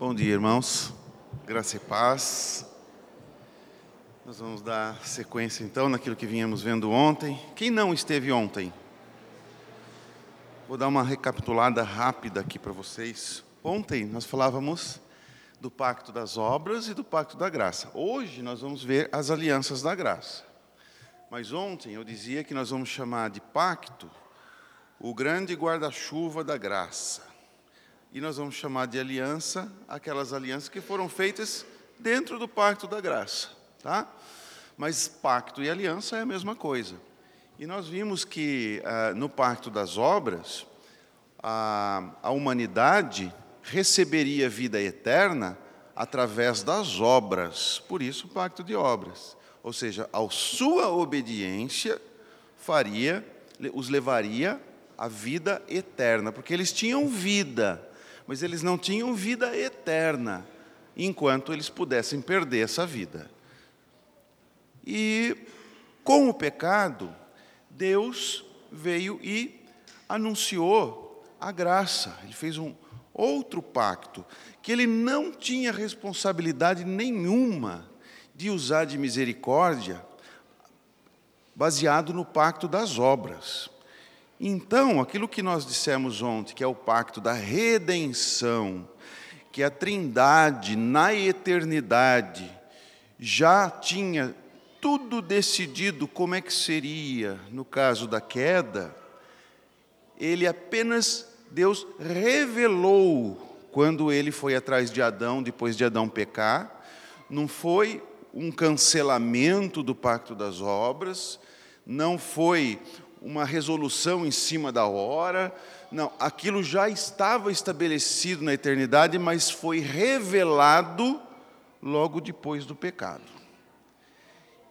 Bom dia, irmãos. Graça e paz. Nós vamos dar sequência então naquilo que vínhamos vendo ontem. Quem não esteve ontem? Vou dar uma recapitulada rápida aqui para vocês. Ontem nós falávamos do pacto das obras e do pacto da graça. Hoje nós vamos ver as alianças da graça. Mas ontem eu dizia que nós vamos chamar de pacto o grande guarda-chuva da graça. E nós vamos chamar de aliança aquelas alianças que foram feitas dentro do pacto da graça, tá? Mas pacto e aliança é a mesma coisa. E nós vimos que ah, no pacto das obras, a, a humanidade receberia vida eterna através das obras, por isso o pacto de obras. Ou seja, a sua obediência faria, os levaria à vida eterna, porque eles tinham vida, mas eles não tinham vida eterna, enquanto eles pudessem perder essa vida. E com o pecado, Deus veio e anunciou a graça. Ele fez um outro pacto que ele não tinha responsabilidade nenhuma de usar de misericórdia, baseado no pacto das obras. Então, aquilo que nós dissemos ontem, que é o pacto da redenção, que a Trindade na eternidade já tinha tudo decidido como é que seria no caso da queda, ele apenas Deus revelou quando ele foi atrás de Adão depois de Adão pecar, não foi um cancelamento do pacto das obras, não foi uma resolução em cima da hora, não, aquilo já estava estabelecido na eternidade, mas foi revelado logo depois do pecado.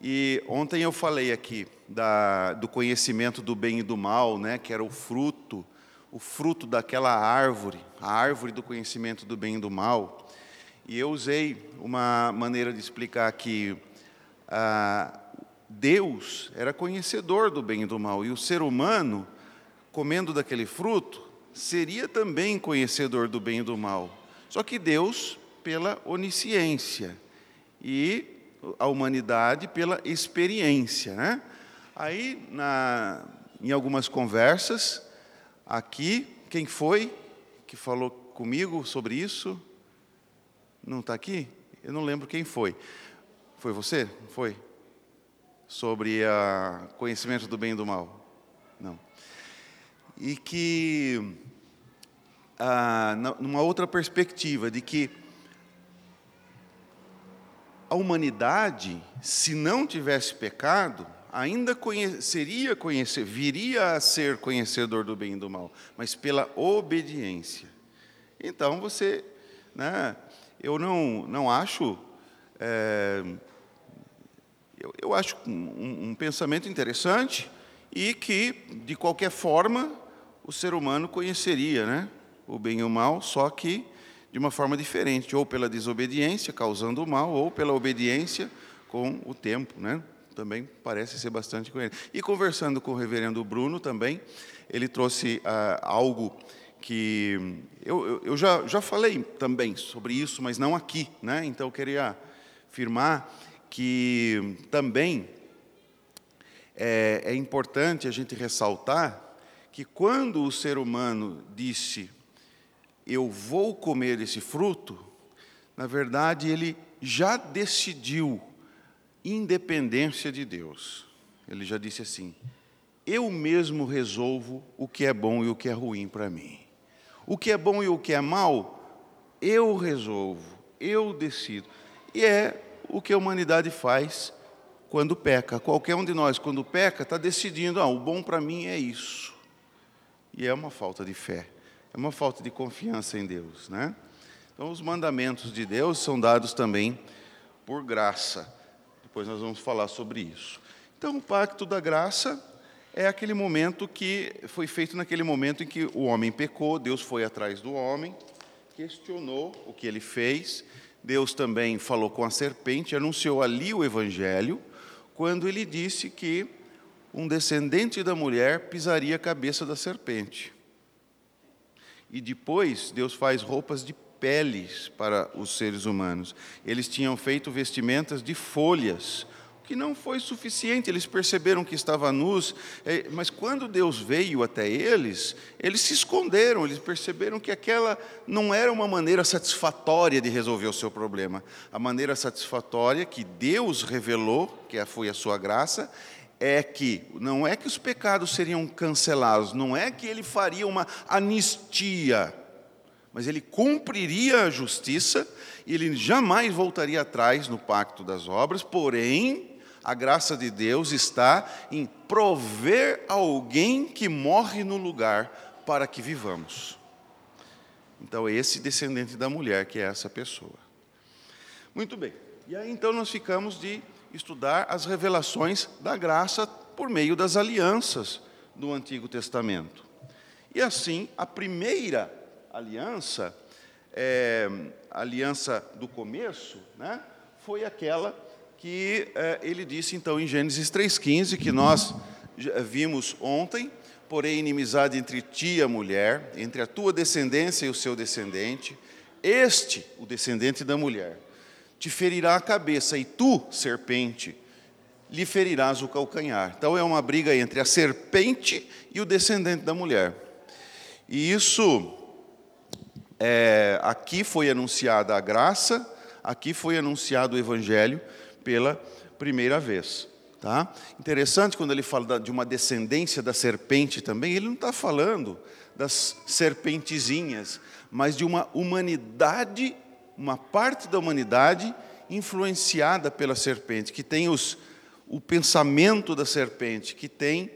E ontem eu falei aqui da, do conhecimento do bem e do mal, né, que era o fruto, o fruto daquela árvore, a árvore do conhecimento do bem e do mal. E eu usei uma maneira de explicar que ah, Deus era conhecedor do bem e do mal, e o ser humano, comendo daquele fruto, seria também conhecedor do bem e do mal. Só que Deus, pela onisciência, e a humanidade pela experiência. Né? Aí, na, em algumas conversas, aqui, quem foi que falou comigo sobre isso? Não está aqui? Eu não lembro quem foi. Foi você? Foi? Sobre o conhecimento do bem e do mal? Não. E que, ah, numa outra perspectiva, de que a humanidade, se não tivesse pecado, ainda conheceria, conhecer, viria a ser conhecedor do bem e do mal, mas pela obediência. Então você, né, eu não, não acho, é, eu, eu, acho um, um pensamento interessante e que, de qualquer forma, o ser humano conheceria né, o bem e o mal, só que de uma forma diferente, ou pela desobediência, causando o mal, ou pela obediência com o tempo, né? Também parece ser bastante coerente. E conversando com o reverendo Bruno também, ele trouxe ah, algo que eu, eu já, já falei também sobre isso, mas não aqui, né? Então eu queria afirmar que também é, é importante a gente ressaltar que quando o ser humano disse eu vou comer esse fruto, na verdade ele já decidiu independência de Deus. Ele já disse assim: eu mesmo resolvo o que é bom e o que é ruim para mim. O que é bom e o que é mal, eu resolvo, eu decido. E é o que a humanidade faz quando peca. Qualquer um de nós, quando peca, está decidindo: ah, o bom para mim é isso. E é uma falta de fé é uma falta de confiança em Deus, né? Então, os mandamentos de Deus são dados também por graça. Depois nós vamos falar sobre isso. Então, o pacto da graça é aquele momento que foi feito naquele momento em que o homem pecou, Deus foi atrás do homem, questionou o que ele fez. Deus também falou com a serpente, anunciou ali o evangelho, quando ele disse que um descendente da mulher pisaria a cabeça da serpente. E depois Deus faz roupas de peles para os seres humanos. Eles tinham feito vestimentas de folhas, que não foi suficiente. Eles perceberam que estava nus, é, mas quando Deus veio até eles, eles se esconderam. Eles perceberam que aquela não era uma maneira satisfatória de resolver o seu problema. A maneira satisfatória que Deus revelou, que foi a sua graça, é que não é que os pecados seriam cancelados, não é que ele faria uma anistia, mas ele cumpriria a justiça e ele jamais voltaria atrás no pacto das obras, porém, a graça de Deus está em prover alguém que morre no lugar para que vivamos. Então, esse descendente da mulher que é essa pessoa. Muito bem. E aí então nós ficamos de estudar as revelações da graça por meio das alianças do Antigo Testamento. E assim, a primeira aliança, é, a aliança do começo, né, foi aquela que é, ele disse então em Gênesis 3,15, que nós vimos ontem, porém inimizade entre ti e a mulher, entre a tua descendência e o seu descendente, este, o descendente da mulher, te ferirá a cabeça, e tu, serpente, lhe ferirás o calcanhar. Então é uma briga entre a serpente e o descendente da mulher. E isso, é, aqui foi anunciada a graça, aqui foi anunciado o evangelho, pela primeira vez. Tá? Interessante quando ele fala de uma descendência da serpente também, ele não está falando das serpentezinhas, mas de uma humanidade, uma parte da humanidade influenciada pela serpente, que tem os, o pensamento da serpente, que tem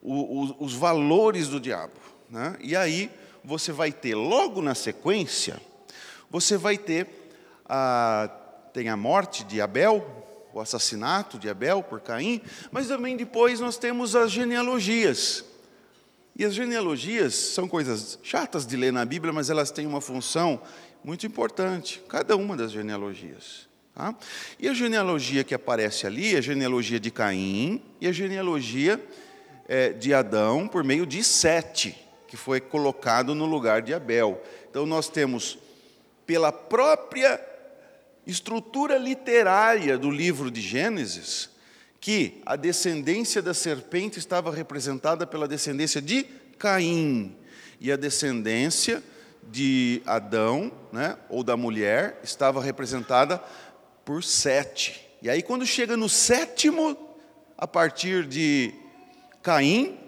o, o, os valores do diabo. Né? E aí você vai ter, logo na sequência, você vai ter a, tem a morte de Abel, o assassinato de Abel por Caim, mas também depois nós temos as genealogias. E as genealogias são coisas chatas de ler na Bíblia, mas elas têm uma função muito importante, cada uma das genealogias. Tá? E a genealogia que aparece ali é a genealogia de Caim e a genealogia é, de Adão por meio de Sete, que foi colocado no lugar de Abel. Então nós temos, pela própria estrutura literária do livro de Gênesis, que a descendência da serpente estava representada pela descendência de Caim, e a descendência de Adão, né, ou da mulher, estava representada por Sete. E aí, quando chega no sétimo, a partir de Caim,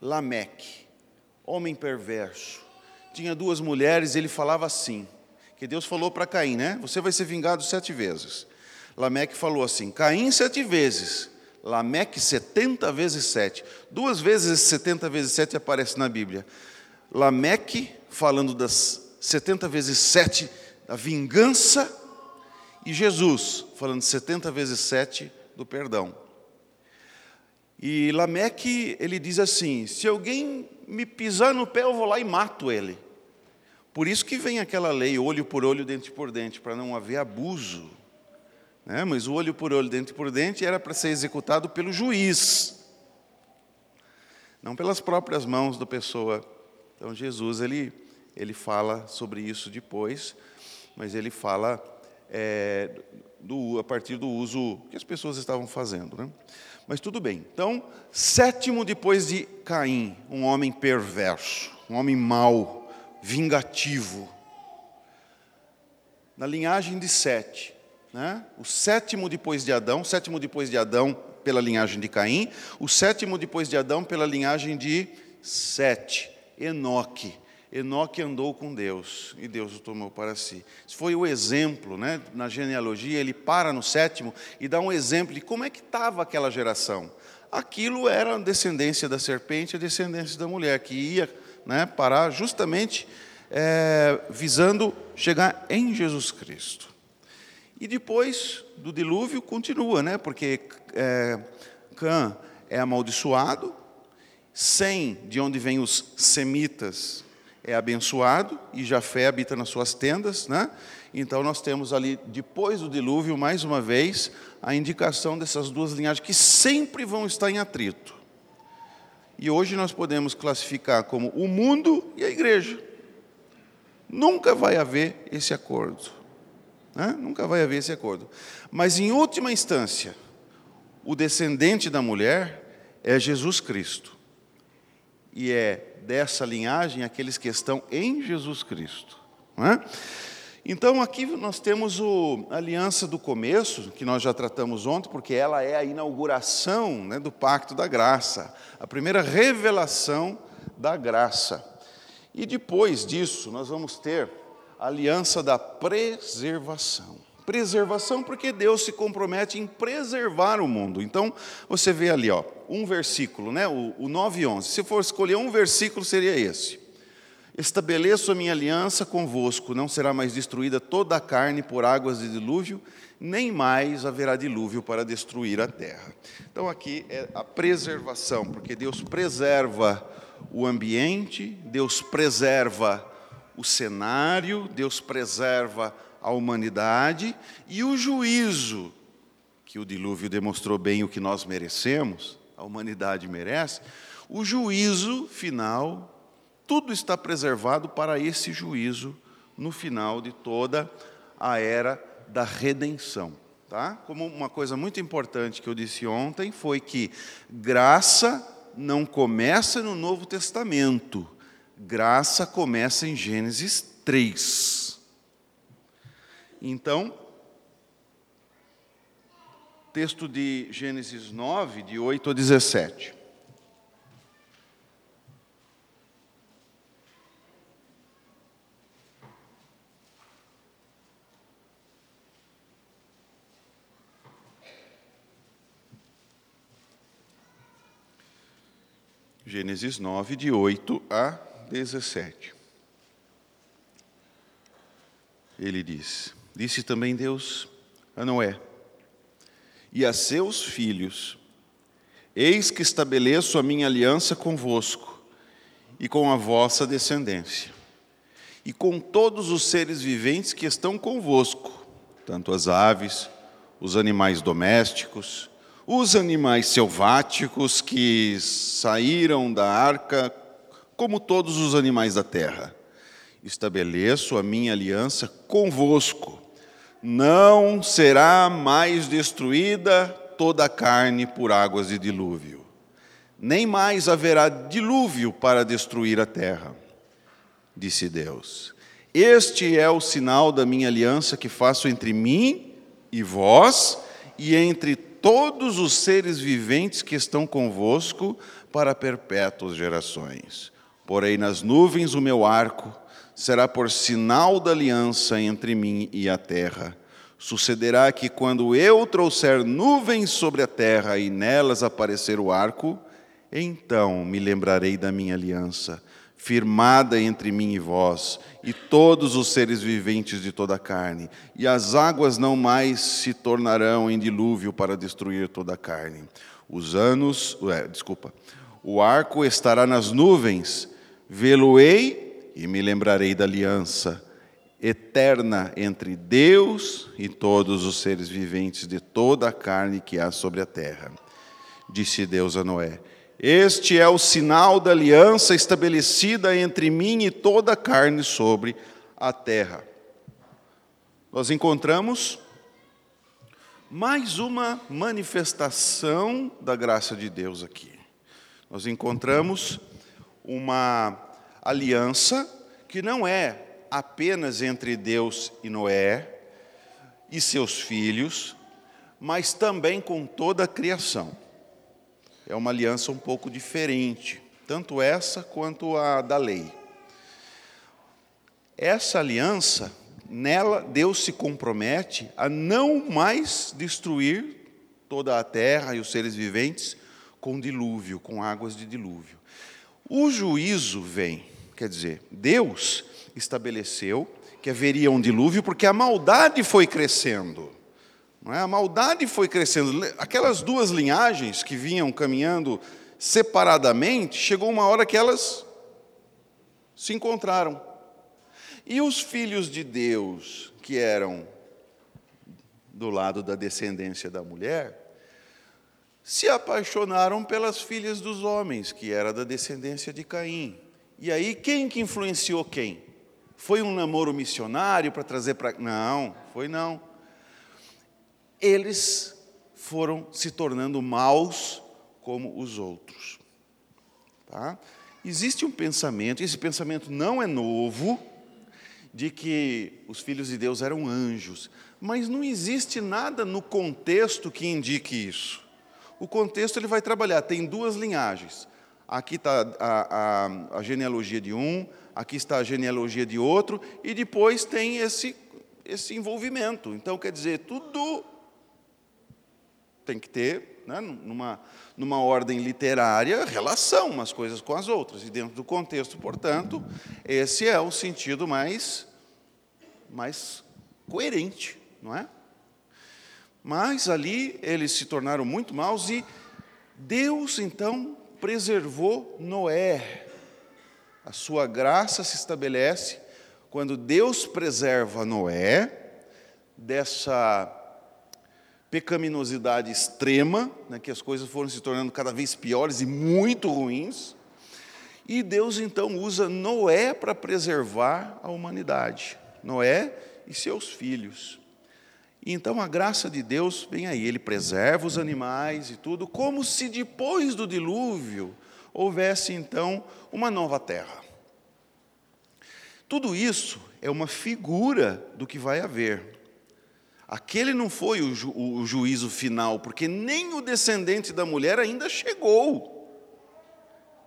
Lameque, homem perverso. Tinha duas mulheres, ele falava assim: que Deus falou para Caim, né? Você vai ser vingado sete vezes. Lameque falou assim: Caim sete vezes, Lameque setenta vezes sete. Duas vezes setenta vezes sete aparece na Bíblia. Lameque falando das setenta vezes sete da vingança e Jesus falando setenta vezes sete do perdão. E Lameque ele diz assim: se alguém me pisar no pé, eu vou lá e mato ele. Por isso que vem aquela lei, olho por olho, dente por dente, para não haver abuso. Né? Mas o olho por olho, dente por dente era para ser executado pelo juiz, não pelas próprias mãos da pessoa. Então Jesus ele, ele fala sobre isso depois, mas ele fala é, do, a partir do uso que as pessoas estavam fazendo. Né? Mas tudo bem. Então, sétimo depois de Caim, um homem perverso, um homem mau, vingativo. Na linhagem de Sete, né? o sétimo depois de Adão, sétimo depois de Adão pela linhagem de Caim, o sétimo depois de Adão pela linhagem de Sete, Enoque. Enoque andou com Deus e Deus o tomou para si. Isso foi o exemplo, né? na genealogia, ele para no sétimo e dá um exemplo de como é que estava aquela geração. Aquilo era a descendência da serpente, a descendência da mulher, que ia né, justamente é, visando chegar em Jesus Cristo. E depois do dilúvio continua, né, porque é, Cã é amaldiçoado, Sem, de onde vêm os semitas, é abençoado, e Jafé habita nas suas tendas. Né? Então nós temos ali, depois do dilúvio, mais uma vez, a indicação dessas duas linhagens que sempre vão estar em atrito. E hoje nós podemos classificar como o mundo e a igreja. nunca vai haver esse acordo. Né? Nunca vai haver esse acordo. Mas, em última instância, o descendente da mulher é Jesus Cristo. E é dessa linhagem aqueles que estão em Jesus Cristo. É? Então, aqui nós temos a aliança do começo, que nós já tratamos ontem, porque ela é a inauguração né, do pacto da graça, a primeira revelação da graça. E depois disso, nós vamos ter a aliança da preservação. Preservação porque Deus se compromete em preservar o mundo. Então, você vê ali, ó, um versículo, né, o, o 9 e 11. Se for escolher um versículo, seria esse. Estabeleço a minha aliança convosco, não será mais destruída toda a carne por águas de dilúvio, nem mais haverá dilúvio para destruir a terra. Então aqui é a preservação, porque Deus preserva o ambiente, Deus preserva o cenário, Deus preserva a humanidade e o juízo, que o dilúvio demonstrou bem o que nós merecemos, a humanidade merece, o juízo final tudo está preservado para esse juízo no final de toda a era da redenção. Tá? Como uma coisa muito importante que eu disse ontem foi que graça não começa no Novo Testamento, graça começa em Gênesis 3. Então, texto de Gênesis 9, de 8 a 17. Gênesis 9, de 8 a 17. Ele diz: Disse também Deus a Noé e a seus filhos: Eis que estabeleço a minha aliança convosco e com a vossa descendência, e com todos os seres viventes que estão convosco, tanto as aves, os animais domésticos, os animais selváticos que saíram da arca, como todos os animais da terra. Estabeleço a minha aliança convosco. Não será mais destruída toda a carne por águas de dilúvio, nem mais haverá dilúvio para destruir a terra, disse Deus. Este é o sinal da minha aliança que faço entre mim e vós, e entre todos os seres viventes que estão convosco para perpétuas gerações. Porém, nas nuvens o meu arco será por sinal da aliança entre mim e a terra. Sucederá que, quando eu trouxer nuvens sobre a terra e nelas aparecer o arco, então me lembrarei da minha aliança firmada entre mim e vós, e todos os seres viventes de toda a carne, e as águas não mais se tornarão em dilúvio para destruir toda a carne. Os anos, desculpa, o arco estará nas nuvens, vê-lo-ei e me lembrarei da aliança eterna entre Deus e todos os seres viventes de toda a carne que há sobre a terra. Disse Deus a Noé: este é o sinal da aliança estabelecida entre mim e toda a carne sobre a terra. Nós encontramos mais uma manifestação da graça de Deus aqui. Nós encontramos uma aliança que não é apenas entre Deus e Noé e seus filhos, mas também com toda a criação é uma aliança um pouco diferente, tanto essa quanto a da lei. Essa aliança, nela Deus se compromete a não mais destruir toda a terra e os seres viventes com dilúvio, com águas de dilúvio. O juízo vem, quer dizer, Deus estabeleceu que haveria um dilúvio porque a maldade foi crescendo. É? A maldade foi crescendo. Aquelas duas linhagens que vinham caminhando separadamente, chegou uma hora que elas se encontraram. E os filhos de Deus, que eram do lado da descendência da mulher, se apaixonaram pelas filhas dos homens, que era da descendência de Caim. E aí quem que influenciou quem? Foi um namoro missionário para trazer para. Não, foi não. Eles foram se tornando maus como os outros. Tá? Existe um pensamento, esse pensamento não é novo, de que os filhos de Deus eram anjos, mas não existe nada no contexto que indique isso. O contexto ele vai trabalhar, tem duas linhagens. Aqui está a, a, a genealogia de um, aqui está a genealogia de outro, e depois tem esse, esse envolvimento. Então, quer dizer, tudo tem que ter, né, numa, numa ordem literária, relação umas coisas com as outras. E dentro do contexto, portanto, esse é o sentido mais, mais coerente, não é? Mas ali eles se tornaram muito maus e Deus então preservou Noé. A sua graça se estabelece quando Deus preserva Noé dessa pecaminosidade extrema, né, que as coisas foram se tornando cada vez piores e muito ruins. E Deus então usa Noé para preservar a humanidade, Noé e seus filhos. E então a graça de Deus vem aí, ele preserva os animais e tudo, como se depois do dilúvio houvesse então uma nova terra. Tudo isso é uma figura do que vai haver. Aquele não foi o, ju, o juízo final, porque nem o descendente da mulher ainda chegou.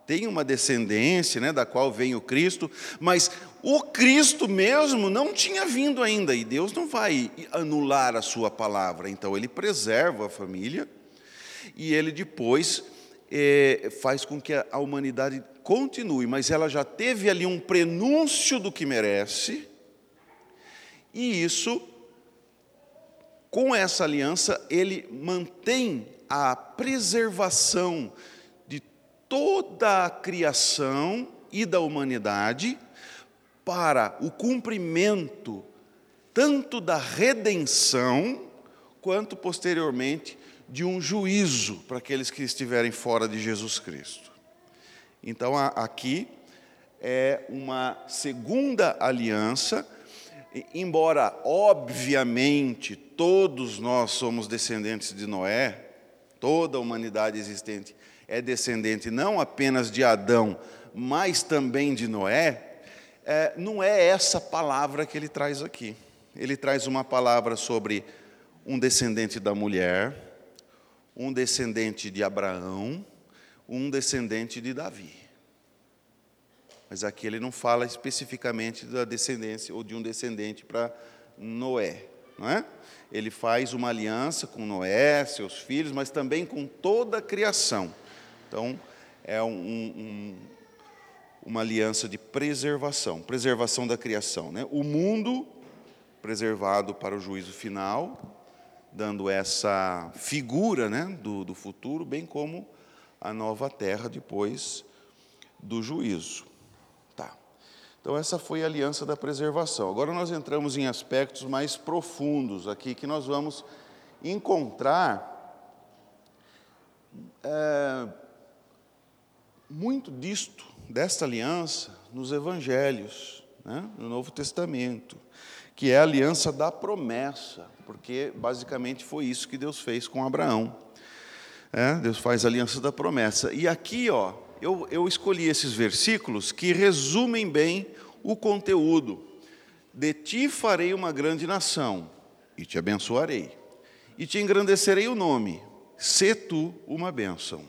Tem uma descendência, né, da qual vem o Cristo, mas o Cristo mesmo não tinha vindo ainda, e Deus não vai anular a sua palavra, então ele preserva a família, e ele depois é, faz com que a humanidade continue, mas ela já teve ali um prenúncio do que merece, e isso com essa aliança, ele mantém a preservação de toda a criação e da humanidade para o cumprimento tanto da redenção quanto posteriormente de um juízo para aqueles que estiverem fora de Jesus Cristo. Então aqui é uma segunda aliança embora obviamente todos nós somos descendentes de Noé, toda a humanidade existente é descendente não apenas de Adão, mas também de Noé, é, não é essa palavra que ele traz aqui. Ele traz uma palavra sobre um descendente da mulher, um descendente de Abraão, um descendente de Davi. Mas aqui ele não fala especificamente da descendência ou de um descendente para Noé, não é? Ele faz uma aliança com Noé, seus filhos, mas também com toda a criação. Então, é um, um, uma aliança de preservação, preservação da criação. Né? O mundo preservado para o juízo final, dando essa figura né, do, do futuro, bem como a nova terra depois do juízo. Então, essa foi a aliança da preservação. Agora, nós entramos em aspectos mais profundos aqui, que nós vamos encontrar é, muito disto, desta aliança, nos evangelhos, né, no Novo Testamento, que é a aliança da promessa, porque basicamente foi isso que Deus fez com Abraão. É, Deus faz a aliança da promessa. E aqui, ó, eu, eu escolhi esses versículos que resumem bem o conteúdo. De ti farei uma grande nação, e te abençoarei, e te engrandecerei o nome, se tu uma bênção.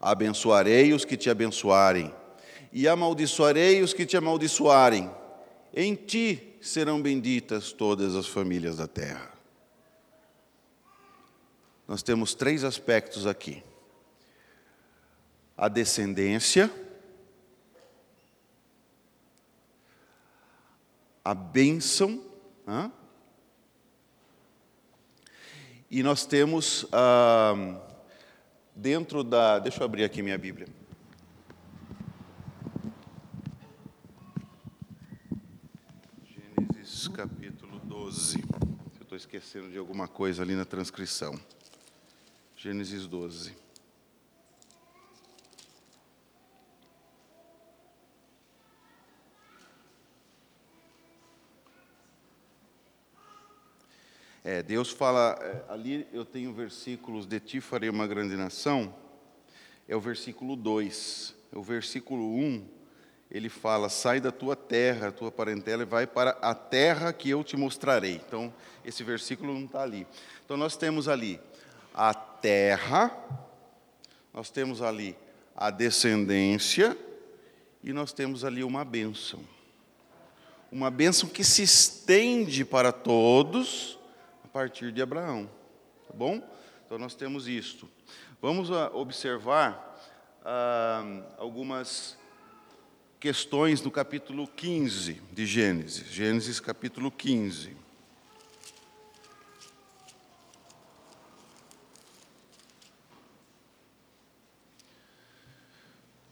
Abençoarei os que te abençoarem, e amaldiçoarei os que te amaldiçoarem. Em ti serão benditas todas as famílias da terra. Nós temos três aspectos aqui a descendência, a bênção, né? e nós temos ah, dentro da. Deixa eu abrir aqui minha Bíblia. Gênesis capítulo 12. Eu estou esquecendo de alguma coisa ali na transcrição. Gênesis 12. É, Deus fala, é, ali eu tenho versículos, de ti farei uma grande nação, é o versículo 2. O versículo 1, um, ele fala, sai da tua terra, tua parentela, e vai para a terra que eu te mostrarei. Então, esse versículo não está ali. Então, nós temos ali a terra, nós temos ali a descendência, e nós temos ali uma bênção. Uma bênção que se estende para todos a partir de Abraão. Tá bom? Então nós temos isto. Vamos ah, observar ah, algumas questões no capítulo 15 de Gênesis. Gênesis capítulo 15.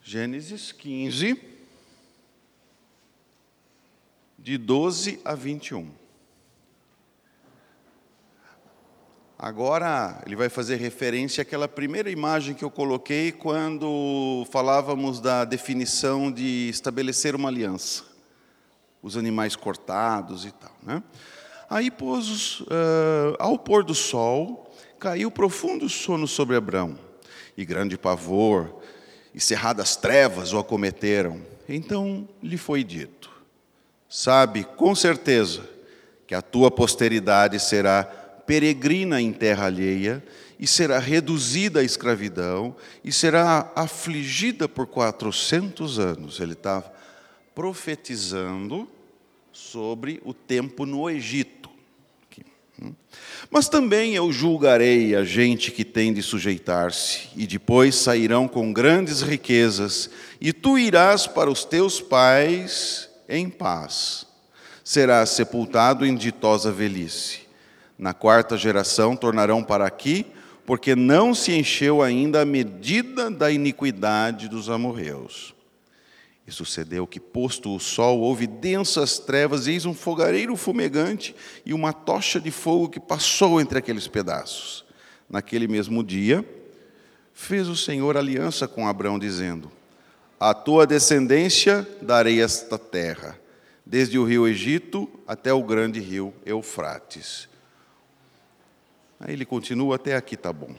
Gênesis 15, de 12 a 21. Agora, ele vai fazer referência àquela primeira imagem que eu coloquei quando falávamos da definição de estabelecer uma aliança. Os animais cortados e tal. Né? Aí, pôs, uh, ao pôr do sol, caiu profundo sono sobre Abraão, e grande pavor e cerradas trevas o acometeram. Então lhe foi dito: Sabe com certeza que a tua posteridade será peregrina em terra alheia e será reduzida à escravidão e será afligida por quatrocentos anos. Ele está profetizando sobre o tempo no Egito. Mas também eu julgarei a gente que tem de sujeitar-se, e depois sairão com grandes riquezas, e tu irás para os teus pais em paz. Serás sepultado em ditosa velhice. Na quarta geração tornarão para aqui, porque não se encheu ainda a medida da iniquidade dos amorreus. E sucedeu que, posto o sol, houve densas trevas, eis um fogareiro fumegante e uma tocha de fogo que passou entre aqueles pedaços. Naquele mesmo dia, fez o Senhor aliança com Abraão, dizendo: A tua descendência darei esta terra, desde o rio Egito até o grande rio Eufrates. Aí ele continua, até aqui está bom.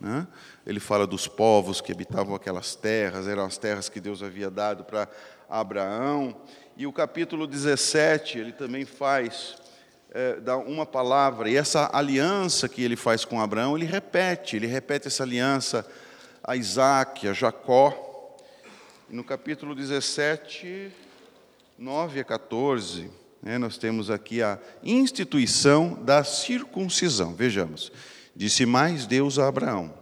Né? Ele fala dos povos que habitavam aquelas terras, eram as terras que Deus havia dado para Abraão. E o capítulo 17, ele também faz, é, dá uma palavra, e essa aliança que ele faz com Abraão, ele repete, ele repete essa aliança a Isaac, a Jacó. E no capítulo 17, 9 a 14, né, nós temos aqui a instituição da circuncisão. Vejamos. Disse mais Deus a Abraão: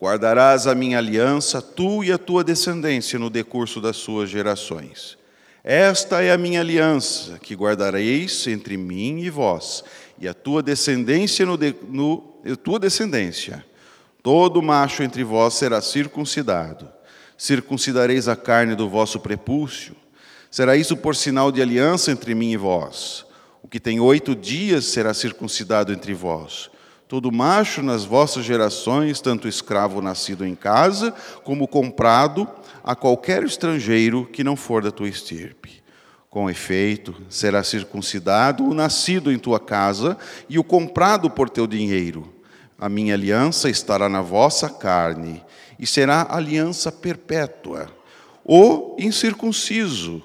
Guardarás a minha aliança, tu e a tua descendência, no decurso das suas gerações. Esta é a minha aliança, que guardareis entre mim e vós, e a tua descendência no, de, no tua descendência. Todo macho entre vós será circuncidado. Circuncidareis a carne do vosso prepúcio. Será isso por sinal de aliança entre mim e vós. O que tem oito dias será circuncidado entre vós. Todo macho nas vossas gerações, tanto escravo nascido em casa, como comprado a qualquer estrangeiro que não for da tua estirpe. Com efeito, será circuncidado o nascido em tua casa e o comprado por teu dinheiro. A minha aliança estará na vossa carne, e será aliança perpétua. O incircunciso,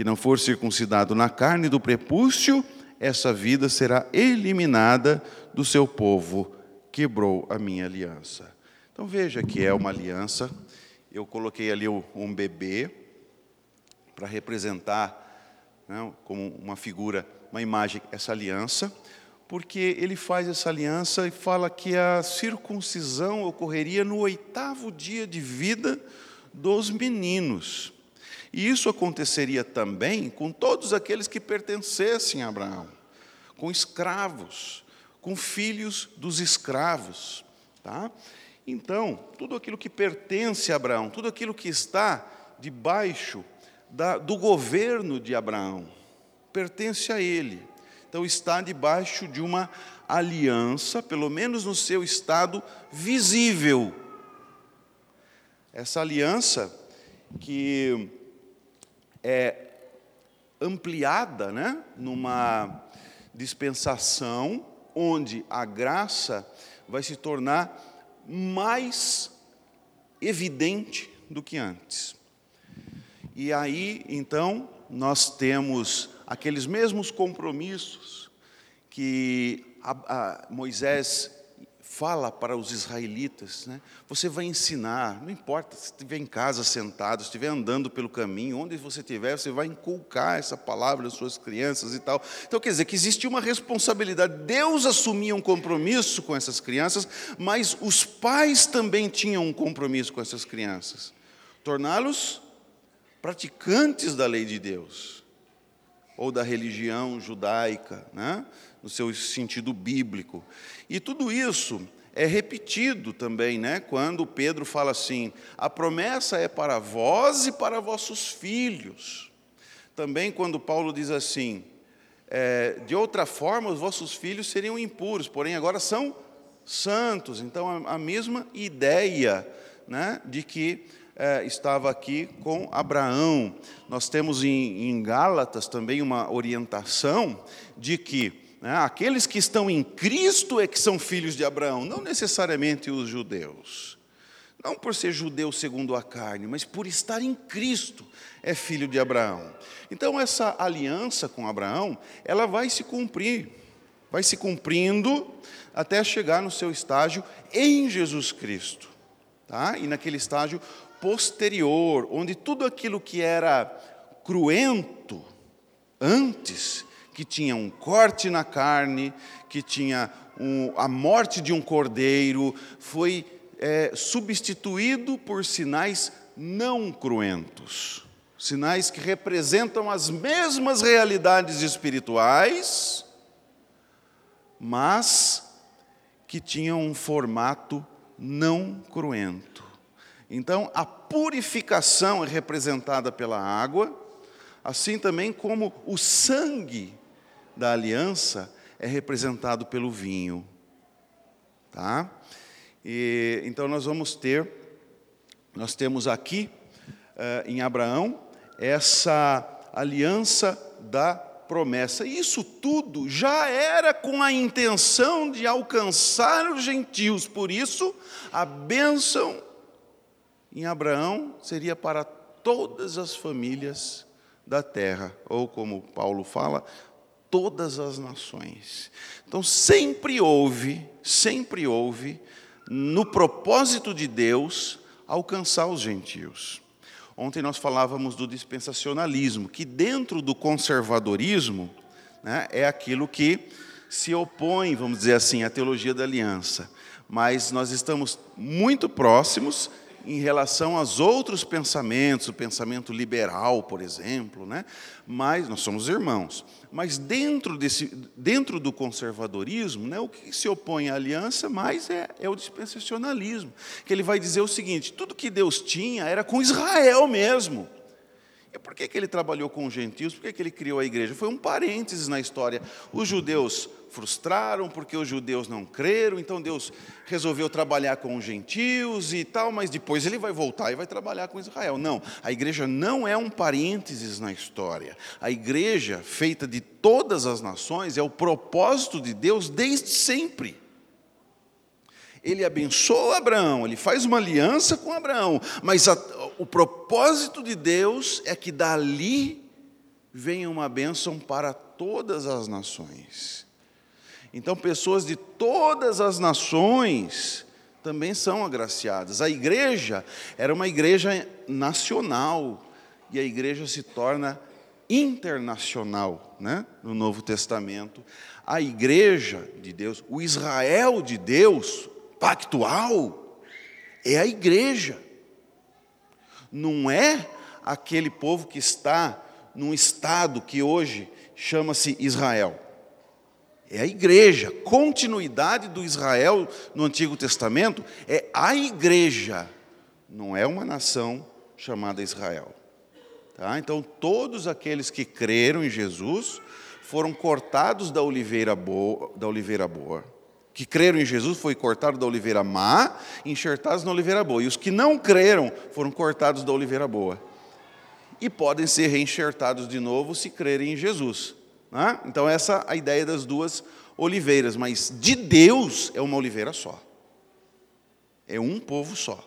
que não for circuncidado na carne do prepúcio, essa vida será eliminada do seu povo, quebrou a minha aliança. Então veja que é uma aliança. Eu coloquei ali um bebê para representar né, como uma figura, uma imagem, essa aliança, porque ele faz essa aliança e fala que a circuncisão ocorreria no oitavo dia de vida dos meninos. E isso aconteceria também com todos aqueles que pertencessem a Abraão, com escravos, com filhos dos escravos. Tá? Então, tudo aquilo que pertence a Abraão, tudo aquilo que está debaixo da, do governo de Abraão, pertence a ele. Então, está debaixo de uma aliança, pelo menos no seu estado visível. Essa aliança que é ampliada né, numa dispensação onde a graça vai se tornar mais evidente do que antes. E aí, então, nós temos aqueles mesmos compromissos que a, a Moisés fala para os israelitas, né? você vai ensinar, não importa se estiver em casa sentado, se estiver andando pelo caminho, onde você estiver, você vai inculcar essa palavra às suas crianças e tal. Então, quer dizer, que existia uma responsabilidade, Deus assumia um compromisso com essas crianças, mas os pais também tinham um compromisso com essas crianças, torná-los praticantes da lei de Deus, ou da religião judaica, né? No seu sentido bíblico. E tudo isso é repetido também, né? Quando Pedro fala assim: a promessa é para vós e para vossos filhos. Também quando Paulo diz assim: é, de outra forma os vossos filhos seriam impuros, porém agora são santos. Então a, a mesma ideia, né? De que é, estava aqui com Abraão. Nós temos em, em Gálatas também uma orientação de que né? Aqueles que estão em Cristo é que são filhos de Abraão, não necessariamente os judeus. Não por ser judeu segundo a carne, mas por estar em Cristo é filho de Abraão. Então essa aliança com Abraão, ela vai se cumprir, vai se cumprindo até chegar no seu estágio em Jesus Cristo. Tá? E naquele estágio posterior, onde tudo aquilo que era cruento antes que tinha um corte na carne, que tinha um, a morte de um cordeiro, foi é, substituído por sinais não cruentos sinais que representam as mesmas realidades espirituais, mas que tinham um formato não cruento. Então, a purificação é representada pela água, assim também como o sangue da aliança é representado pelo vinho. Tá? E, então nós vamos ter, nós temos aqui uh, em Abraão essa aliança da promessa. Isso tudo já era com a intenção de alcançar os gentios, por isso a bênção em Abraão seria para todas as famílias da terra, ou como Paulo fala, todas as nações. Então sempre houve, sempre houve, no propósito de Deus, alcançar os gentios. Ontem nós falávamos do dispensacionalismo, que dentro do conservadorismo né, é aquilo que se opõe, vamos dizer assim, à teologia da aliança. Mas nós estamos muito próximos em relação aos outros pensamentos, o pensamento liberal, por exemplo, né? mas nós somos irmãos. Mas dentro, desse, dentro do conservadorismo, né, o que se opõe à aliança mais é, é o dispensacionalismo, que ele vai dizer o seguinte: tudo que Deus tinha era com Israel mesmo. E por que, que ele trabalhou com os gentios? Por que, que ele criou a igreja? Foi um parênteses na história. Os judeus frustraram porque os judeus não creram, então Deus resolveu trabalhar com os gentios e tal, mas depois ele vai voltar e vai trabalhar com Israel. Não, a igreja não é um parênteses na história. A igreja, feita de todas as nações, é o propósito de Deus desde sempre. Ele abençoa Abraão, ele faz uma aliança com Abraão, mas a, o propósito de Deus é que dali venha uma bênção para todas as nações. Então, pessoas de todas as nações também são agraciadas. A igreja era uma igreja nacional e a igreja se torna internacional, né? No Novo Testamento, a igreja de Deus, o Israel de Deus, pactual é a igreja. Não é aquele povo que está num estado que hoje chama-se Israel. É a igreja. Continuidade do Israel no Antigo Testamento é a igreja, não é uma nação chamada Israel. Tá? Então, todos aqueles que creram em Jesus foram cortados da oliveira boa, da oliveira boa que creram em Jesus foi cortado da oliveira má, enxertados na oliveira boa. E os que não creram foram cortados da oliveira boa. E podem ser reenxertados de novo se crerem em Jesus. Né? Então, essa é a ideia das duas oliveiras, mas de Deus é uma oliveira só. É um povo só.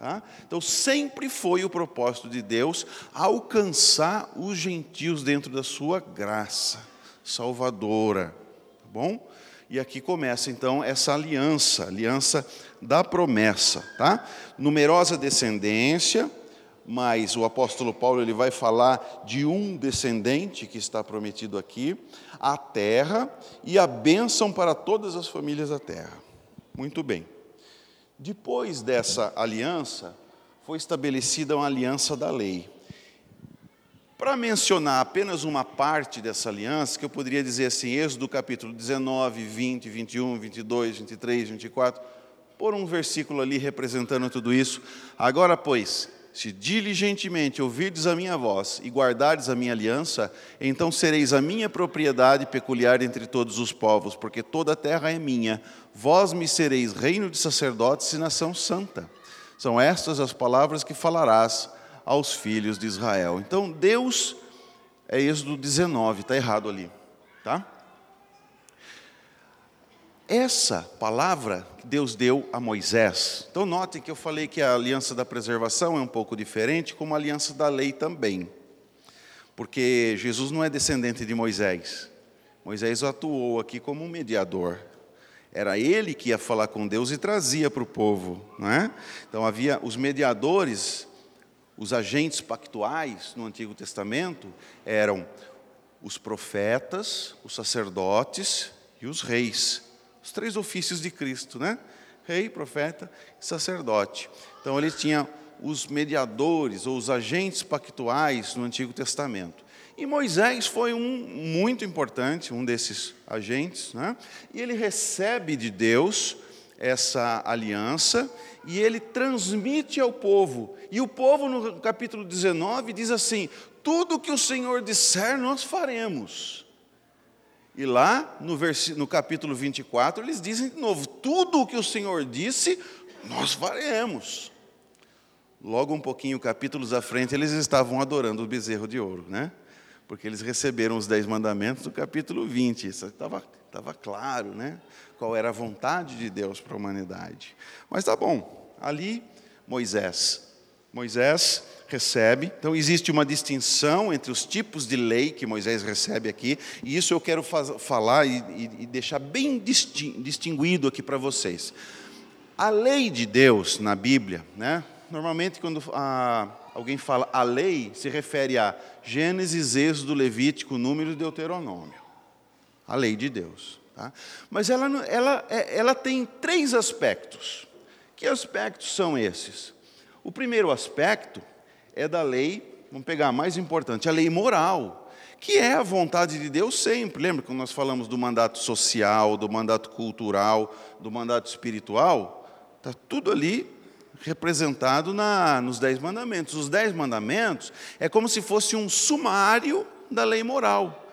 Tá? Então, sempre foi o propósito de Deus alcançar os gentios dentro da sua graça salvadora. Tá bom? E aqui começa então essa aliança, aliança da promessa, tá? Numerosa descendência, mas o apóstolo Paulo ele vai falar de um descendente que está prometido aqui, a terra e a bênção para todas as famílias da terra. Muito bem. Depois dessa aliança, foi estabelecida uma aliança da lei. Para mencionar apenas uma parte dessa aliança, que eu poderia dizer assim, Êxodo capítulo 19, 20, 21, 22, 23, 24, por um versículo ali representando tudo isso. Agora, pois, se diligentemente ouvirdes a minha voz e guardardes a minha aliança, então sereis a minha propriedade peculiar entre todos os povos, porque toda a terra é minha. Vós me sereis reino de sacerdotes e nação santa. São estas as palavras que falarás aos filhos de Israel. Então, Deus, é Êxodo 19, está errado ali, tá? essa palavra que Deus deu a Moisés. Então, notem que eu falei que a aliança da preservação é um pouco diferente, como a aliança da lei também. Porque Jesus não é descendente de Moisés. Moisés atuou aqui como um mediador. Era ele que ia falar com Deus e trazia para o povo. Não é? Então, havia os mediadores, os agentes pactuais no Antigo Testamento, eram os profetas, os sacerdotes e os reis os três ofícios de Cristo, né? Rei, profeta e sacerdote. Então ele tinha os mediadores ou os agentes pactuais no Antigo Testamento. E Moisés foi um muito importante, um desses agentes, né? e ele recebe de Deus essa aliança e ele transmite ao povo. E o povo, no capítulo 19, diz assim: Tudo que o Senhor disser, nós faremos. E lá, no, no capítulo 24, eles dizem de novo: tudo o que o Senhor disse, nós faremos. Logo um pouquinho, capítulos à frente, eles estavam adorando o bezerro de ouro, né? Porque eles receberam os dez mandamentos do capítulo 20. Isso estava, estava claro, né? Qual era a vontade de Deus para a humanidade. Mas tá bom, ali, Moisés. Moisés recebe. Então, existe uma distinção entre os tipos de lei que Moisés recebe aqui, e isso eu quero falar e, e, deixar bem distinguido aqui para vocês. A lei de Deus na Bíblia, né? normalmente quando a, alguém fala a lei, se refere a Gênesis, Êxodo, Levítico, Número e Deuteronômio. A lei de Deus. Tá? Mas ela, ela, é, ela tem três aspectos. Que aspectos são esses? O primeiro aspecto é da lei, vamos pegar a mais importante, a lei moral, que é a vontade de Deus sempre. Lembra quando nós falamos do mandato social, do mandato cultural, do mandato espiritual? Está tudo ali representado na, nos Dez Mandamentos. Os Dez Mandamentos é como se fosse um sumário da lei moral,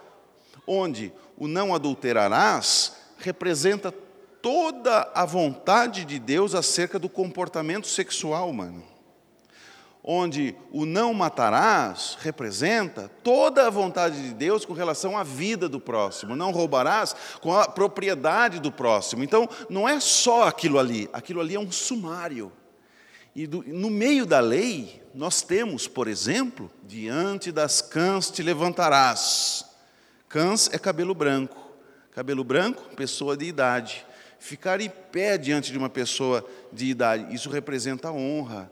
onde o não adulterarás representa toda a vontade de Deus acerca do comportamento sexual humano onde o não matarás representa toda a vontade de Deus com relação à vida do próximo, não roubarás com a propriedade do próximo. Então, não é só aquilo ali, aquilo ali é um sumário. E do, no meio da lei, nós temos, por exemplo, diante das cãs te levantarás. Cãs é cabelo branco. Cabelo branco, pessoa de idade. Ficar em pé diante de uma pessoa de idade, isso representa honra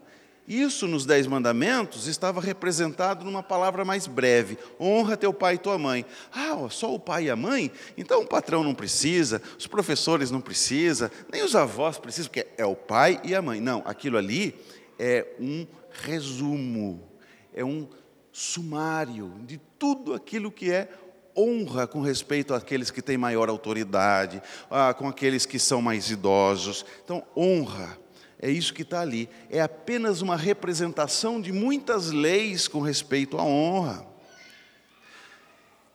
isso nos Dez Mandamentos estava representado numa palavra mais breve: honra teu pai e tua mãe. Ah, só o pai e a mãe? Então o patrão não precisa, os professores não precisam, nem os avós precisam, porque é o pai e a mãe. Não, aquilo ali é um resumo, é um sumário de tudo aquilo que é honra com respeito àqueles que têm maior autoridade, com aqueles que são mais idosos. Então, honra. É isso que está ali. É apenas uma representação de muitas leis com respeito à honra.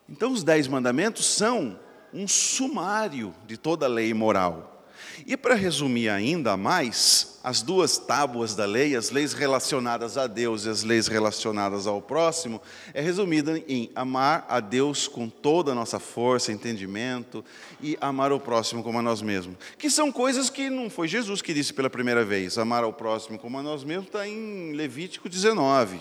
Então, os Dez Mandamentos são um sumário de toda a lei moral. E para resumir ainda mais, as duas tábuas da lei, as leis relacionadas a Deus e as leis relacionadas ao próximo, é resumida em amar a Deus com toda a nossa força, entendimento, e amar o próximo como a nós mesmos. Que são coisas que não foi Jesus que disse pela primeira vez. Amar ao próximo como a nós mesmos está em Levítico 19.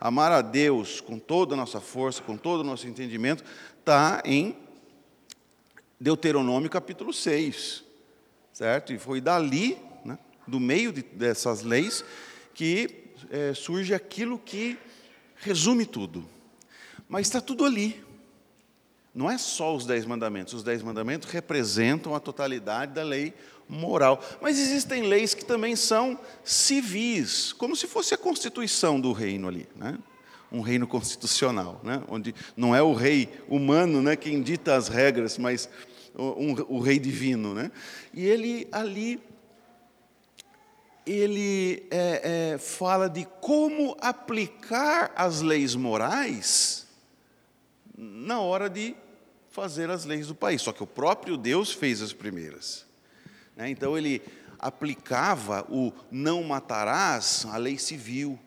Amar a Deus com toda a nossa força, com todo o nosso entendimento, está em Deuteronômio capítulo 6 certo? E foi dali, do meio de, dessas leis, que é, surge aquilo que resume tudo. Mas está tudo ali. Não é só os dez mandamentos. Os dez mandamentos representam a totalidade da lei moral. Mas existem leis que também são civis, como se fosse a constituição do reino ali, né? um reino constitucional, né? onde não é o rei humano né, quem dita as regras, mas um, o rei divino, né? E ele ali ele é, é, fala de como aplicar as leis morais na hora de fazer as leis do país. Só que o próprio Deus fez as primeiras. Né? Então ele aplicava o não matarás, a lei civil,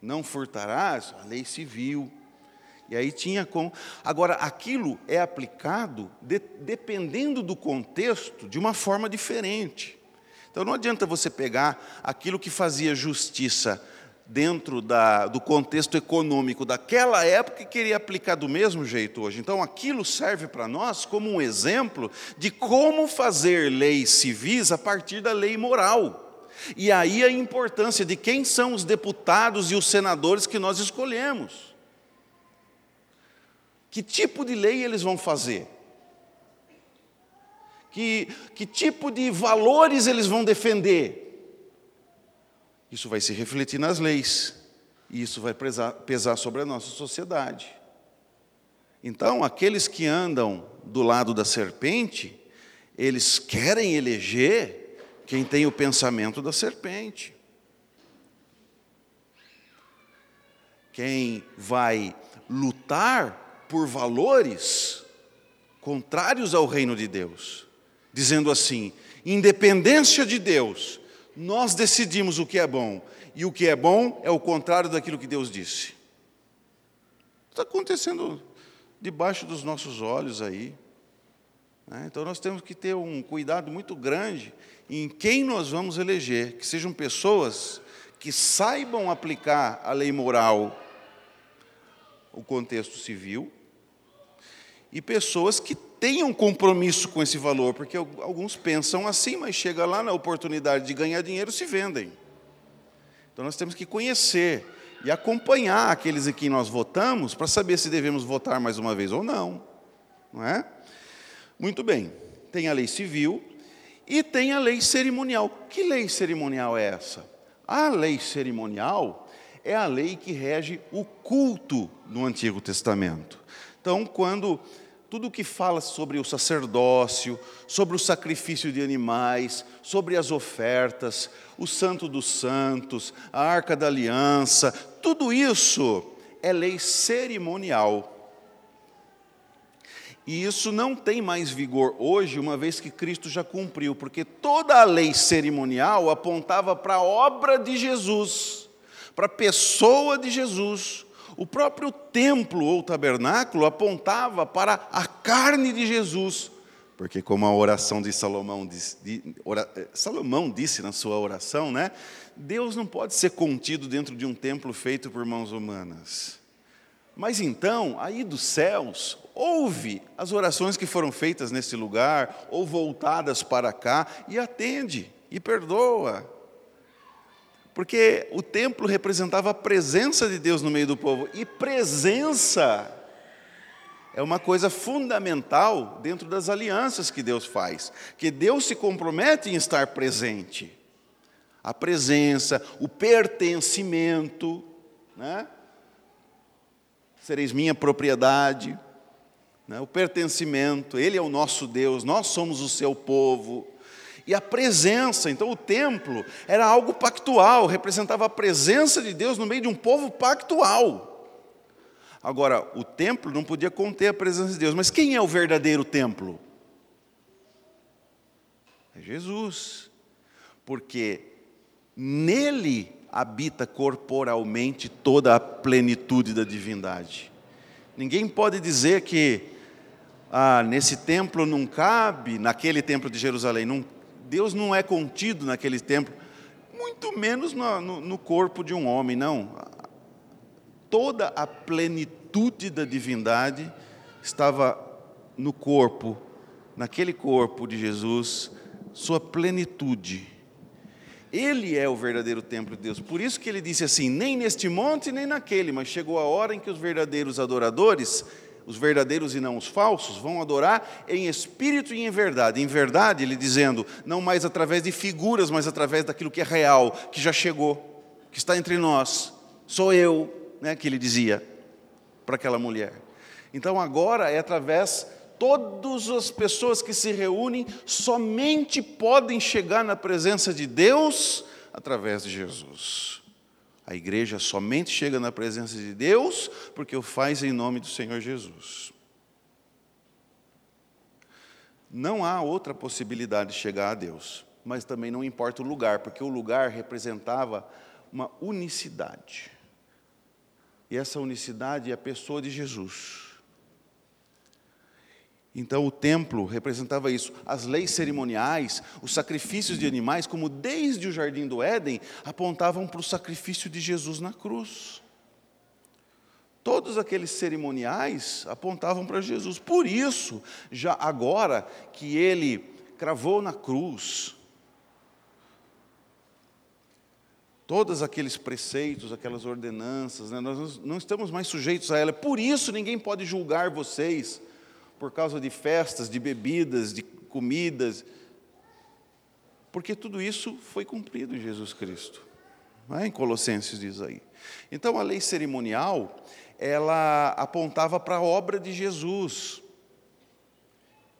não furtarás, a lei civil. E aí tinha com. Agora, aquilo é aplicado de, dependendo do contexto de uma forma diferente. Então não adianta você pegar aquilo que fazia justiça dentro da, do contexto econômico daquela época e querer aplicar do mesmo jeito hoje. Então aquilo serve para nós como um exemplo de como fazer leis civis a partir da lei moral. E aí a importância de quem são os deputados e os senadores que nós escolhemos. Que tipo de lei eles vão fazer? Que, que tipo de valores eles vão defender? Isso vai se refletir nas leis, e isso vai pesar, pesar sobre a nossa sociedade. Então, aqueles que andam do lado da serpente, eles querem eleger quem tem o pensamento da serpente. Quem vai lutar por valores contrários ao reino de Deus, dizendo assim: independência de Deus, nós decidimos o que é bom, e o que é bom é o contrário daquilo que Deus disse. Está acontecendo debaixo dos nossos olhos aí. Né? Então nós temos que ter um cuidado muito grande em quem nós vamos eleger, que sejam pessoas que saibam aplicar a lei moral, o contexto civil, e pessoas que tenham compromisso com esse valor, porque alguns pensam assim, mas chega lá na oportunidade de ganhar dinheiro, se vendem. Então nós temos que conhecer e acompanhar aqueles em quem nós votamos para saber se devemos votar mais uma vez ou não, não é? Muito bem. Tem a lei civil e tem a lei cerimonial. Que lei cerimonial é essa? A lei cerimonial é a lei que rege o culto no Antigo Testamento. Então, quando tudo o que fala sobre o sacerdócio, sobre o sacrifício de animais, sobre as ofertas, o Santo dos Santos, a Arca da Aliança, tudo isso é lei cerimonial. E isso não tem mais vigor hoje, uma vez que Cristo já cumpriu, porque toda a lei cerimonial apontava para a obra de Jesus, para a pessoa de Jesus, o próprio templo ou tabernáculo apontava para a carne de Jesus, porque como a oração de Salomão, disse, de, ora, eh, Salomão disse na sua oração, né? Deus não pode ser contido dentro de um templo feito por mãos humanas. Mas então, aí dos céus, ouve as orações que foram feitas nesse lugar, ou voltadas para cá, e atende, e perdoa, porque o templo representava a presença de Deus no meio do povo, e presença é uma coisa fundamental dentro das alianças que Deus faz, que Deus se compromete em estar presente. A presença, o pertencimento, né? Sereis minha propriedade, né? o pertencimento, Ele é o nosso Deus, nós somos o seu povo. E a presença, então o templo era algo pactual, representava a presença de Deus no meio de um povo pactual. Agora, o templo não podia conter a presença de Deus, mas quem é o verdadeiro templo? É Jesus. Porque nele habita corporalmente toda a plenitude da divindade. Ninguém pode dizer que ah, nesse templo não cabe, naquele templo de Jerusalém, não, Deus não é contido naquele templo, muito menos no, no, no corpo de um homem, não. Toda a plenitude da divindade estava no corpo, naquele corpo de Jesus, sua plenitude. Ele é o verdadeiro templo de Deus. Por isso que ele disse assim: nem neste monte, nem naquele, mas chegou a hora em que os verdadeiros adoradores, os verdadeiros e não os falsos, vão adorar em espírito e em verdade. Em verdade, ele dizendo, não mais através de figuras, mas através daquilo que é real, que já chegou, que está entre nós. Sou eu, né, que ele dizia para aquela mulher. Então agora é através todas as pessoas que se reúnem somente podem chegar na presença de Deus através de Jesus. A igreja somente chega na presença de Deus porque o faz em nome do Senhor Jesus. Não há outra possibilidade de chegar a Deus, mas também não importa o lugar, porque o lugar representava uma unicidade. E essa unicidade é a pessoa de Jesus. Então o templo representava isso. As leis cerimoniais, os sacrifícios de animais, como desde o jardim do Éden, apontavam para o sacrifício de Jesus na cruz. Todos aqueles cerimoniais apontavam para Jesus. Por isso, já agora que ele cravou na cruz, todos aqueles preceitos, aquelas ordenanças, né, nós não estamos mais sujeitos a ela. Por isso ninguém pode julgar vocês por causa de festas, de bebidas, de comidas, porque tudo isso foi cumprido em Jesus Cristo. É? Em Colossenses diz aí. Então a lei cerimonial, ela apontava para a obra de Jesus.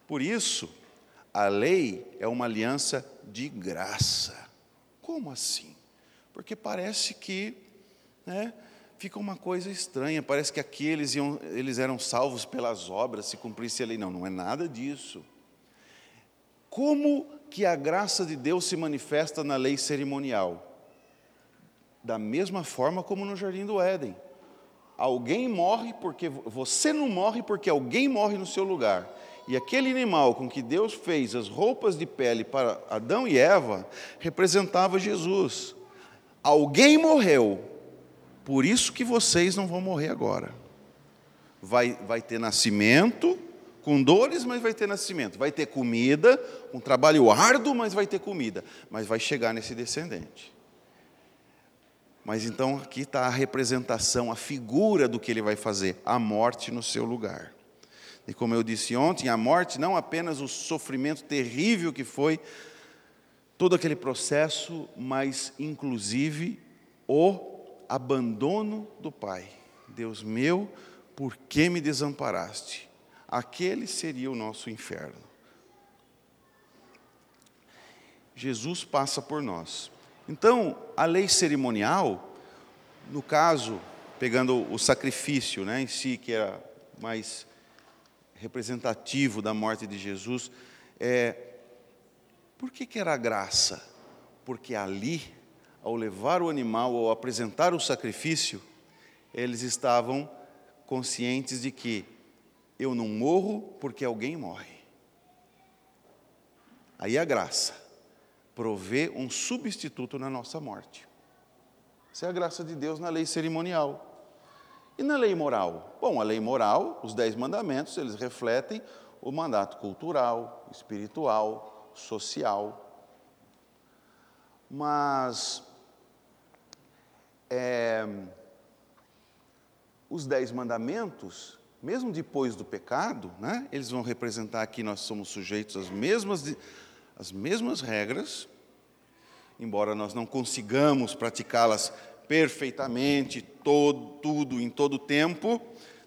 Por isso, a lei é uma aliança de graça. Como assim? Porque parece que né, fica uma coisa estranha. Parece que aqui eles, iam, eles eram salvos pelas obras, se cumprisse a lei. Não, não é nada disso. Como que a graça de Deus se manifesta na lei cerimonial? Da mesma forma como no jardim do Éden. Alguém morre porque você não morre porque alguém morre no seu lugar. E aquele animal com que Deus fez as roupas de pele para Adão e Eva representava Jesus. Alguém morreu por isso que vocês não vão morrer agora. Vai, vai ter nascimento, com dores, mas vai ter nascimento. Vai ter comida, um trabalho árduo, mas vai ter comida. Mas vai chegar nesse descendente. Mas então aqui está a representação, a figura do que ele vai fazer, a morte no seu lugar. E como eu disse ontem, a morte não apenas o sofrimento terrível que foi todo aquele processo, mas inclusive o abandono do Pai. Deus meu, por que me desamparaste? Aquele seria o nosso inferno. Jesus passa por nós. Então, a lei cerimonial, no caso, pegando o sacrifício né, em si, que era mais representativo da morte de Jesus, é, por que, que era graça? Porque ali ao levar o animal, ao apresentar o sacrifício, eles estavam conscientes de que eu não morro porque alguém morre. Aí a graça provê um substituto na nossa morte. Essa é a graça de Deus na lei cerimonial. E na lei moral? Bom, a lei moral, os dez mandamentos, eles refletem o mandato cultural, espiritual, social. Mas é, os dez mandamentos, mesmo depois do pecado, né, eles vão representar que nós somos sujeitos às mesmas, às mesmas regras, embora nós não consigamos praticá-las perfeitamente, todo, tudo, em todo tempo,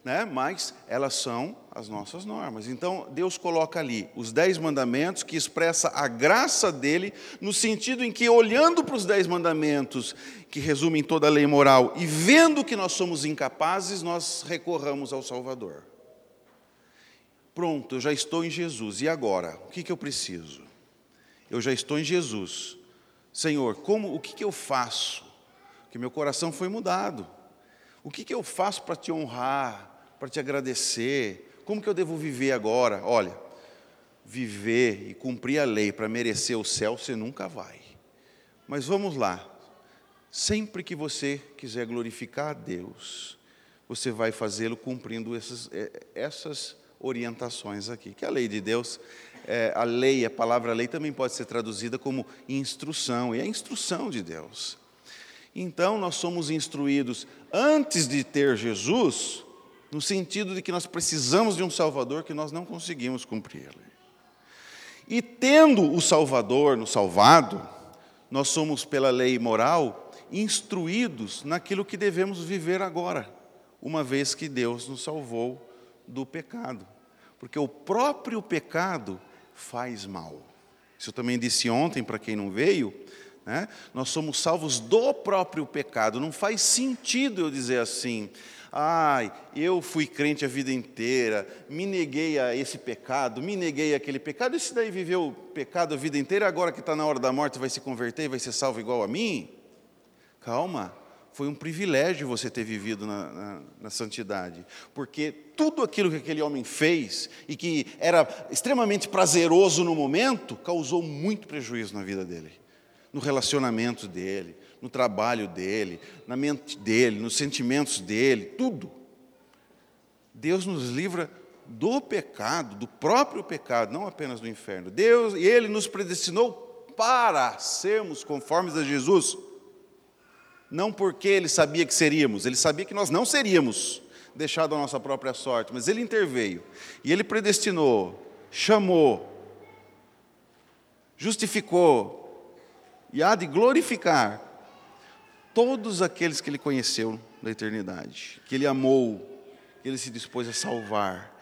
né? mas elas são as nossas normas. Então, Deus coloca ali os dez mandamentos que expressa a graça dele, no sentido em que, olhando para os dez mandamentos, que resumem toda a lei moral, e vendo que nós somos incapazes, nós recorramos ao Salvador. Pronto, eu já estou em Jesus, e agora? O que, que eu preciso? Eu já estou em Jesus. Senhor, como, o que, que eu faço? Que meu coração foi mudado. O que, que eu faço para te honrar, para te agradecer? Como que eu devo viver agora? Olha, viver e cumprir a lei para merecer o céu, você nunca vai. Mas vamos lá. Sempre que você quiser glorificar a Deus, você vai fazê-lo cumprindo essas, é, essas orientações aqui. Que a lei de Deus, é, a lei, a palavra lei também pode ser traduzida como instrução, e é a instrução de Deus. Então, nós somos instruídos antes de ter Jesus, no sentido de que nós precisamos de um Salvador que nós não conseguimos cumprir. E tendo o Salvador no salvado, nós somos, pela lei moral, instruídos naquilo que devemos viver agora, uma vez que Deus nos salvou do pecado. Porque o próprio pecado faz mal. Isso eu também disse ontem para quem não veio. Né? Nós somos salvos do próprio pecado. Não faz sentido eu dizer assim, Ai, eu fui crente a vida inteira, me neguei a esse pecado, me neguei a aquele pecado. Esse daí viveu pecado a vida inteira, agora que está na hora da morte vai se converter e vai ser salvo igual a mim? Calma, foi um privilégio você ter vivido na, na, na, santidade, porque tudo aquilo que aquele homem fez e que era extremamente prazeroso no momento, causou muito prejuízo na vida dele, no relacionamento dele, no trabalho dele, na mente dele, nos sentimentos dele, tudo. Deus nos livra do pecado, do próprio pecado, não apenas do inferno. Deus, e ele nos predestinou para sermos conformes a Jesus. Não porque ele sabia que seríamos, ele sabia que nós não seríamos, deixado a nossa própria sorte, mas ele interveio. E ele predestinou, chamou, justificou e há de glorificar todos aqueles que ele conheceu na eternidade, que ele amou, que ele se dispôs a salvar,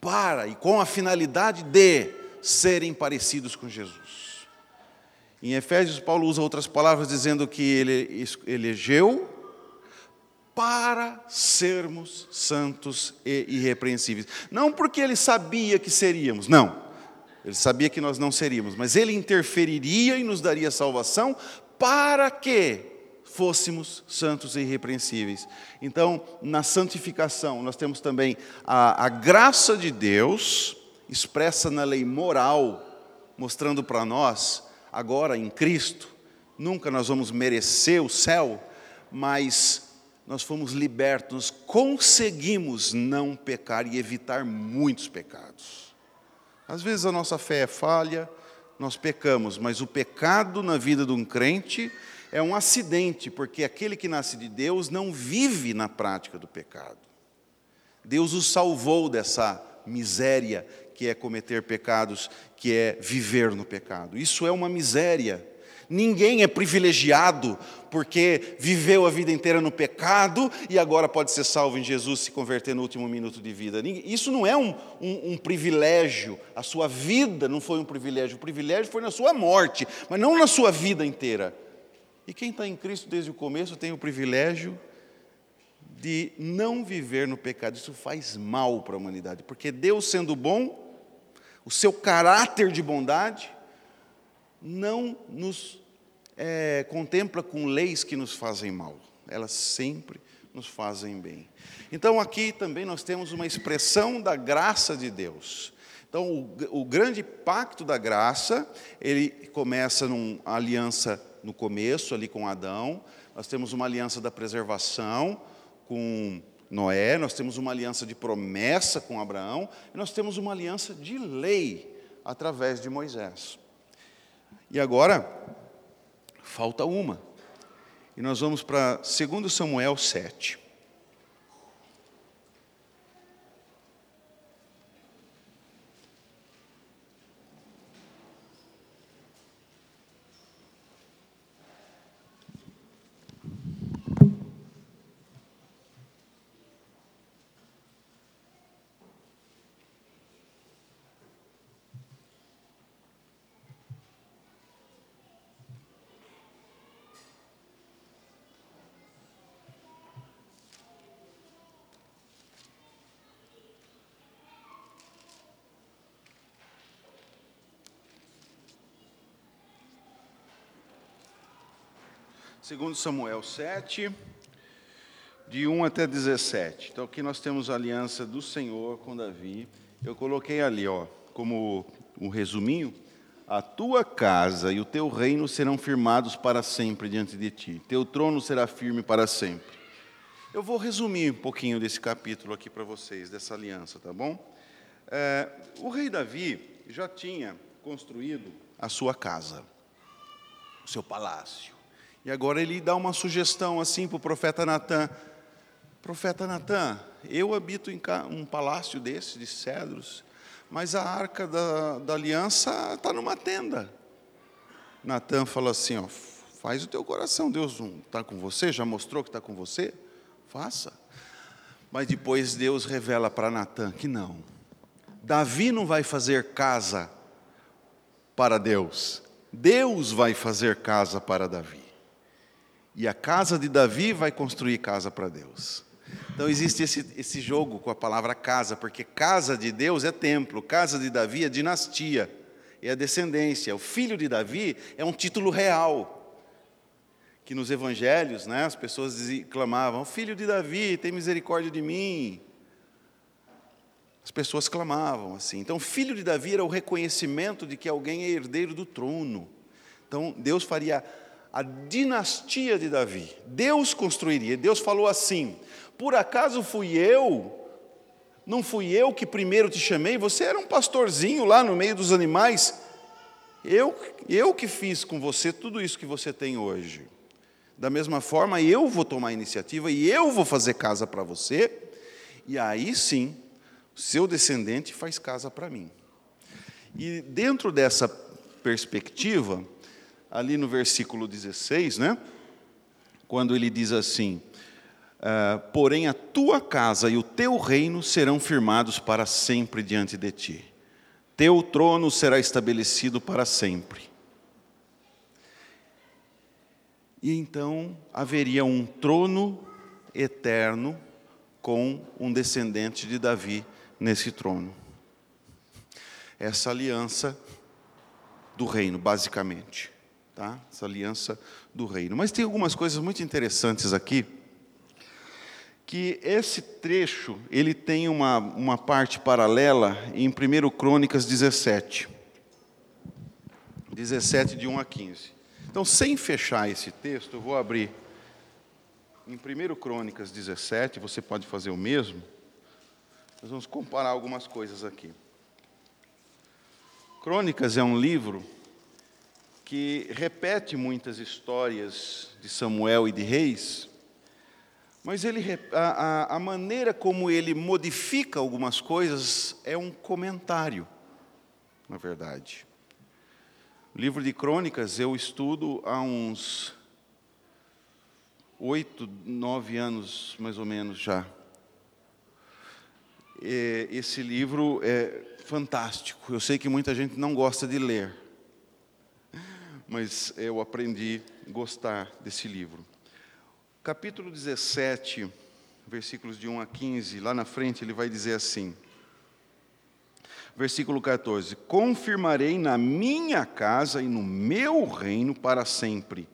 para e com a finalidade de serem parecidos com Jesus. Em Efésios, Paulo usa outras palavras dizendo que ele elegeu para sermos santos e irrepreensíveis. Não porque ele sabia que seríamos, não. Ele sabia que nós não seríamos, mas ele interferiria e nos daria salvação para que fôssemos santos e irrepreensíveis. Então, na santificação, nós temos também a, a graça de Deus, expressa na lei moral, mostrando para nós, agora em Cristo, nunca nós vamos merecer o céu, mas nós fomos libertos, conseguimos não pecar e evitar muitos pecados. Às vezes a nossa fé é falha, nós pecamos, mas o pecado na vida de um crente é um acidente, porque aquele que nasce de Deus não vive na prática do pecado. Deus o salvou dessa miséria que é cometer pecados, que é viver no pecado. Isso é uma miséria. Ninguém é privilegiado porque viveu a vida inteira no pecado e agora pode ser salvo em Jesus se converter no último minuto de vida. Isso não é um, um, um, privilégio. A sua vida não foi um privilégio. O privilégio foi na sua morte, mas não na sua vida inteira. E quem está em Cristo desde o começo tem o privilégio de não viver no pecado. Isso faz mal para a humanidade, porque Deus, sendo bom, o seu caráter de bondade, não nos é, contempla com leis que nos fazem mal, elas sempre nos fazem bem. Então, aqui também nós temos uma expressão da graça de Deus. Então, o, o grande pacto da graça, ele começa numa aliança no começo, ali com Adão, nós temos uma aliança da preservação com Noé, nós temos uma aliança de promessa com Abraão, e nós temos uma aliança de lei através de Moisés. E agora, falta uma. E nós vamos para 2 Samuel 7. Segundo Samuel 7, de 1 até 17. Então aqui nós temos a aliança do Senhor com Davi. Eu coloquei ali, ó, como um resuminho, a tua casa e o teu reino serão firmados para sempre diante de ti. Teu trono será firme para sempre. Eu vou resumir um pouquinho desse capítulo aqui para vocês, dessa aliança, tá bom? É, o rei Davi já tinha construído a sua casa, o seu palácio. E agora ele dá uma sugestão assim para o profeta Natan: Profeta Natan, eu habito em um palácio desse, de cedros, mas a arca da, da aliança está numa tenda. Natan falou assim: ó, faz o teu coração, Deus está com você, já mostrou que está com você? Faça. Mas depois Deus revela para Natan que não. Davi não vai fazer casa para Deus, Deus vai fazer casa para Davi. E a casa de Davi vai construir casa para Deus. Então existe esse, esse jogo com a palavra casa, porque casa de Deus é templo, casa de Davi é dinastia, é a descendência. O filho de Davi é um título real. Que nos evangelhos, né, as pessoas clamavam: Filho de Davi, tem misericórdia de mim. As pessoas clamavam assim. Então, filho de Davi era o reconhecimento de que alguém é herdeiro do trono. Então, Deus faria a dinastia de Davi. Deus construiria. Deus falou assim: por acaso fui eu? Não fui eu que primeiro te chamei? Você era um pastorzinho lá no meio dos animais. Eu, eu que fiz com você tudo isso que você tem hoje. Da mesma forma, eu vou tomar a iniciativa e eu vou fazer casa para você. E aí sim, seu descendente faz casa para mim. E dentro dessa perspectiva, ali no versículo 16, né? Quando ele diz assim: Uh, porém a tua casa e o teu reino serão firmados para sempre diante de ti. Teu trono será estabelecido para sempre. E então haveria um trono eterno com um descendente de Davi nesse trono. Essa aliança do reino, basicamente, tá? Essa aliança do reino. Mas tem algumas coisas muito interessantes aqui que esse trecho ele tem uma, uma parte paralela em 1 Crônicas 17. 17, de 1 a 15. Então, sem fechar esse texto, eu vou abrir em 1 Crônicas 17, você pode fazer o mesmo. Nós vamos comparar algumas coisas aqui. Crônicas é um livro que repete muitas histórias de Samuel e de reis, mas ele, a, a, maneira como ele modifica algumas coisas é um comentário, na verdade. O livro de crônicas eu estudo há uns oito, nove anos, mais ou menos já. Esse livro é fantástico. Eu sei que muita gente não gosta de ler, mas eu aprendi a gostar desse livro. Capítulo 17, versículos de 1 a 15, lá na frente ele vai dizer assim. Versículo 14: Confirmarei na minha casa e no meu reino para sempre,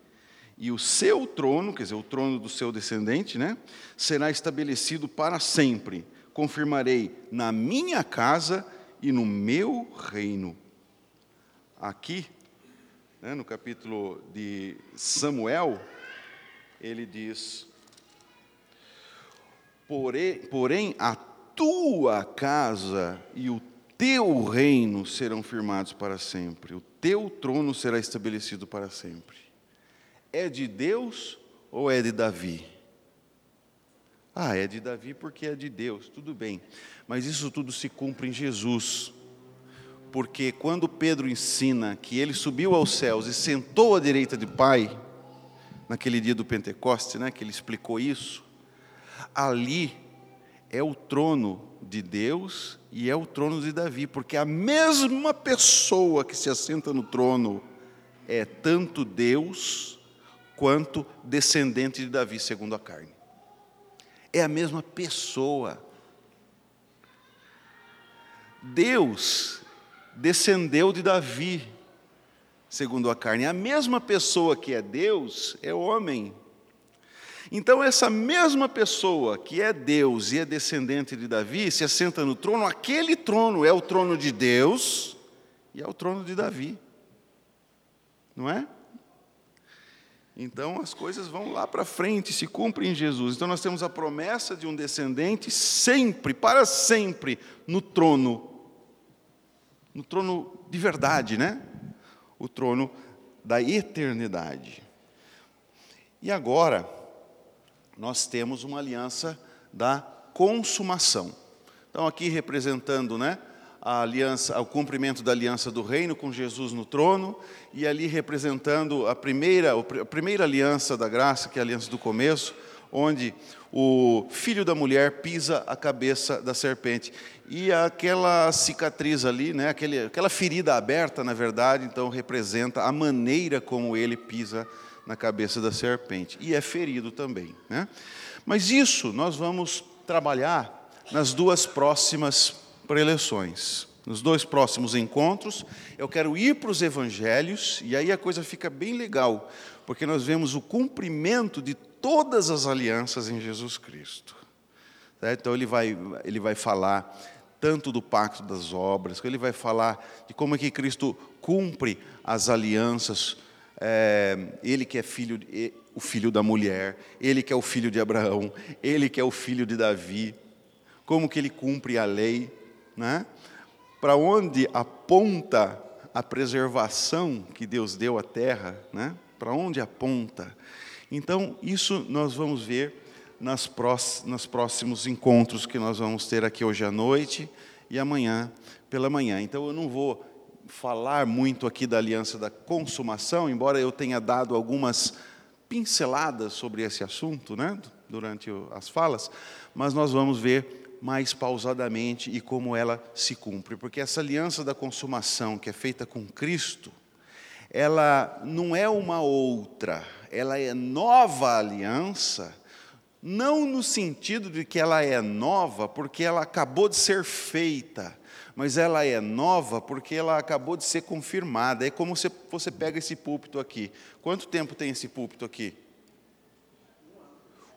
e o seu trono, quer dizer, o trono do seu descendente, né, será estabelecido para sempre. Confirmarei na minha casa e no meu reino. Aqui, né, no capítulo de Samuel, ele diz: porém, porém, a tua casa e o teu reino serão firmados para sempre, o teu trono será estabelecido para sempre. É de Deus ou é de Davi? Ah, é de Davi porque é de Deus, tudo bem. Mas isso tudo se cumpre em Jesus. Porque quando Pedro ensina que ele subiu aos céus e sentou à direita do Pai, naquele dia do Pentecoste, né, que ele explicou isso, ali é o trono de Deus e é o trono de Davi, porque a mesma pessoa que se assenta no trono é tanto Deus quanto descendente de Davi, segundo a carne. É a mesma pessoa. Deus descendeu de Davi, segundo a carne. A mesma pessoa que é Deus é homem. Então, essa mesma pessoa que é Deus e é descendente de Davi se assenta no trono, aquele trono é o trono de Deus e é o trono de Davi. Não é? Então as coisas vão lá para frente, se cumprem em Jesus. Então nós temos a promessa de um descendente sempre, para sempre, no trono. No trono de verdade, né? O trono da eternidade. E agora, nós temos uma aliança da consumação. Então, aqui representando né, a aliança, o cumprimento da aliança do reino com Jesus no trono, e ali representando a primeira, a primeira aliança da graça, que é a aliança do começo, onde o filho da mulher pisa a cabeça da serpente. E aquela cicatriz ali, né, aquele, aquela ferida aberta, na verdade, então representa a maneira como ele pisa na cabeça da serpente. E é ferido também. Né? Mas isso nós vamos trabalhar nas duas próximas preleções. Nos dois próximos encontros, eu quero ir para os evangelhos, e aí a coisa fica bem legal, porque nós vemos o cumprimento de todas as alianças em Jesus Cristo. Então ele vai, ele vai falar tanto do pacto das obras, ele vai falar de como é que Cristo cumpre as alianças é, ele que é filho, o filho da mulher, ele que é o filho de Abraão, ele que é o filho de Davi, como que ele cumpre a lei, né? para onde aponta a preservação que Deus deu à terra, né? para onde aponta. Então, isso nós vamos ver nas nos próximos encontros que nós vamos ter aqui hoje à noite e amanhã pela manhã. Então, eu não vou falar muito aqui da aliança da consumação, embora eu tenha dado algumas pinceladas sobre esse assunto, né, durante as falas, mas nós vamos ver mais pausadamente e como ela se cumpre, porque essa aliança da consumação que é feita com Cristo, ela não é uma outra, ela é nova aliança, não no sentido de que ela é nova porque ela acabou de ser feita, mas ela é nova porque ela acabou de ser confirmada. É como se você pega esse púlpito aqui. Quanto tempo tem esse púlpito aqui?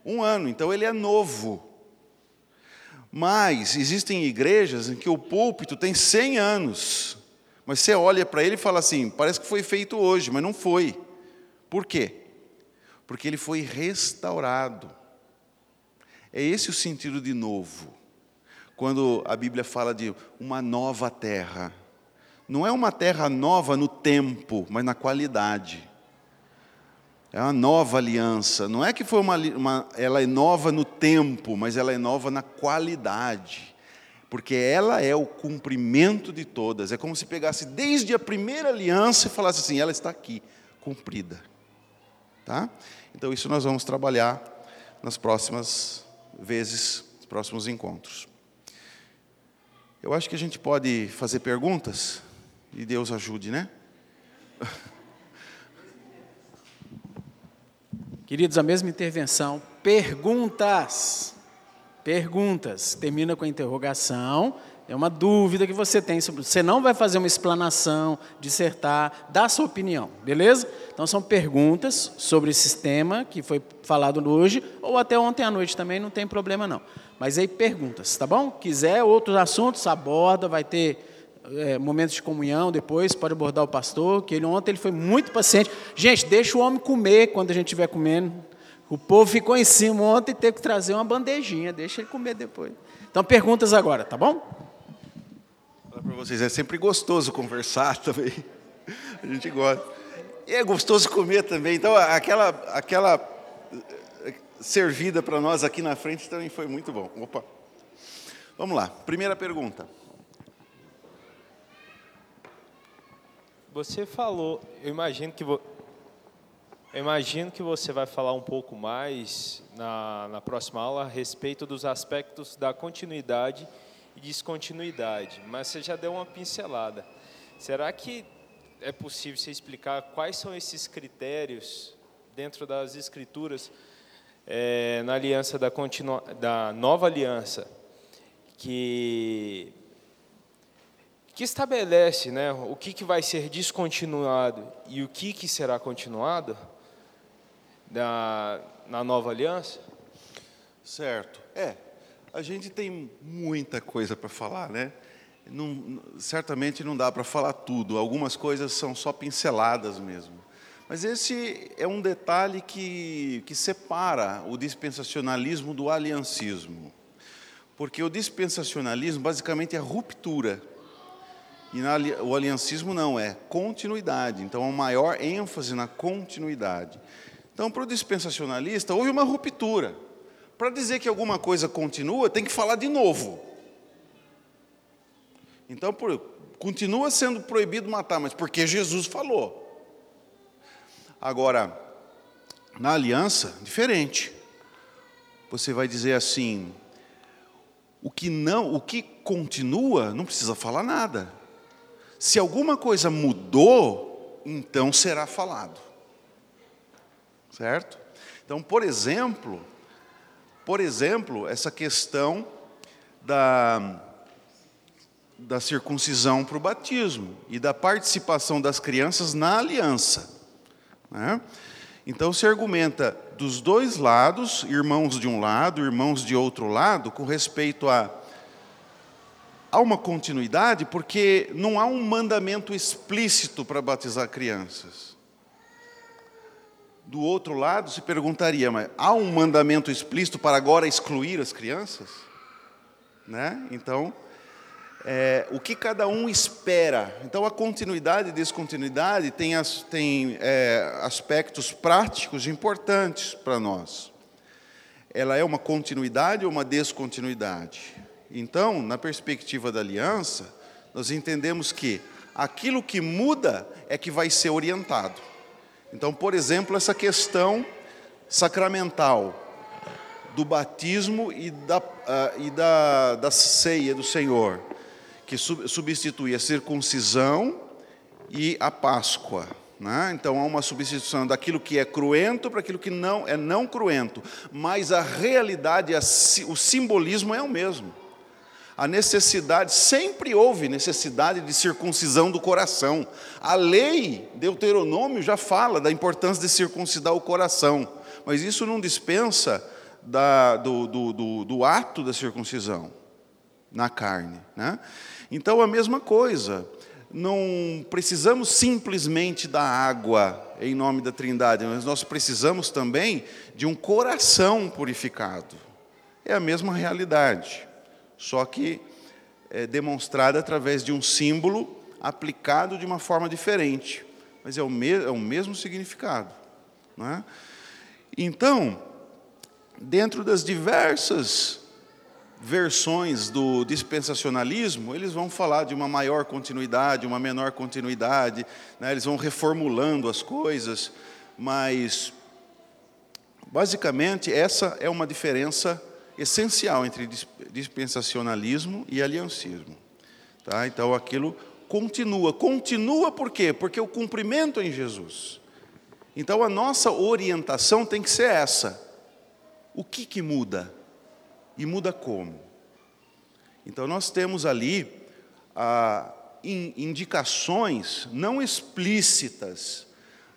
Um ano, então ele é novo. Mas existem igrejas em que o púlpito tem 100 anos. Mas você olha para ele e fala assim: parece que foi feito hoje, mas não foi. Por quê? Porque ele foi restaurado. É esse o sentido de novo quando a Bíblia fala de uma nova terra. Não é uma terra nova no tempo, mas na qualidade. É uma nova aliança. Não é que foi uma, uma, ela é nova no tempo, mas ela é nova na qualidade. Porque ela é o cumprimento de todas. É como se pegasse desde a primeira aliança e falasse assim: ela está aqui, cumprida. Tá? Então, isso nós vamos trabalhar nas próximas vezes, nos próximos encontros. Eu acho que a gente pode fazer perguntas e Deus ajude, né? Queridos, a mesma intervenção. Perguntas. Perguntas. Termina com a interrogação. É uma dúvida que você tem sobre. Você não vai fazer uma explanação, dissertar, dar sua opinião, beleza? Então são perguntas sobre esse tema que foi falado hoje, ou até ontem à noite também, não tem problema não. Mas aí perguntas, tá bom? Quiser outros assuntos, aborda, vai ter é, momentos de comunhão depois, pode abordar o pastor, que ele ontem ele foi muito paciente. Gente, deixa o homem comer quando a gente estiver comendo. O povo ficou em cima ontem e teve que trazer uma bandejinha, deixa ele comer depois. Então, perguntas agora, tá bom? Para vocês, é sempre gostoso conversar também. A gente gosta. E é gostoso comer também. Então, aquela, aquela servida para nós aqui na frente também foi muito bom. Opa. Vamos lá. Primeira pergunta. Você falou, eu imagino que vo, eu imagino que você vai falar um pouco mais na, na próxima aula a respeito dos aspectos da continuidade e descontinuidade, mas você já deu uma pincelada. Será que é possível você explicar quais são esses critérios dentro das escrituras é, na aliança da, continua, da nova aliança, que, que estabelece né, o que, que vai ser descontinuado e o que, que será continuado na, na nova aliança? Certo. É, a gente tem muita coisa para falar, né? Não, certamente não dá para falar tudo, algumas coisas são só pinceladas mesmo. Mas esse é um detalhe que, que separa o dispensacionalismo do aliancismo. Porque o dispensacionalismo basicamente é ruptura. E na, o aliancismo não, é continuidade. Então, há maior ênfase na continuidade. Então, para o dispensacionalista, houve uma ruptura. Para dizer que alguma coisa continua, tem que falar de novo. Então, por, continua sendo proibido matar, mas porque Jesus falou. Agora, na aliança, diferente. Você vai dizer assim: o que não, o que continua, não precisa falar nada. Se alguma coisa mudou, então será falado. Certo? Então, por exemplo, por exemplo, essa questão da, da circuncisão para o batismo e da participação das crianças na aliança. Né? Então se argumenta dos dois lados, irmãos de um lado, irmãos de outro lado, com respeito a há uma continuidade porque não há um mandamento explícito para batizar crianças. Do outro lado, se perguntaria, mas há um mandamento explícito para agora excluir as crianças? Né? Então, é, o que cada um espera. Então, a continuidade e descontinuidade tem, as, tem é, aspectos práticos importantes para nós. Ela é uma continuidade ou uma descontinuidade? Então, na perspectiva da aliança, nós entendemos que aquilo que muda é que vai ser orientado. Então, por exemplo, essa questão sacramental do batismo e da, uh, e da, da ceia do Senhor, que sub, substitui a circuncisão e a Páscoa. Né? Então há uma substituição daquilo que é cruento para aquilo que não é não cruento, mas a realidade, o simbolismo é o mesmo a necessidade, sempre houve necessidade de circuncisão do coração. A lei, Deuteronômio, já fala da importância de circuncidar o coração, mas isso não dispensa da, do, do, do, do, ato da circuncisão na carne. Né? Então, a mesma coisa, não precisamos simplesmente da água em nome da Trindade, mas nós precisamos também de um coração purificado. É a mesma realidade só que é demonstrada através de um símbolo aplicado de uma forma diferente, mas é o, me é o mesmo significado. Não é? Então, dentro das diversas versões do dispensacionalismo, eles vão falar de uma maior continuidade, uma menor continuidade, né? eles vão reformulando as coisas, mas basicamente essa é uma diferença essencial entre dispensacionalismo e aliancismo. Tá? Então aquilo continua. Continua por quê? Porque o cumprimento em Jesus. Então a nossa orientação tem que ser essa. O que, que muda? E muda como? Então nós temos ali ah, indicações não explícitas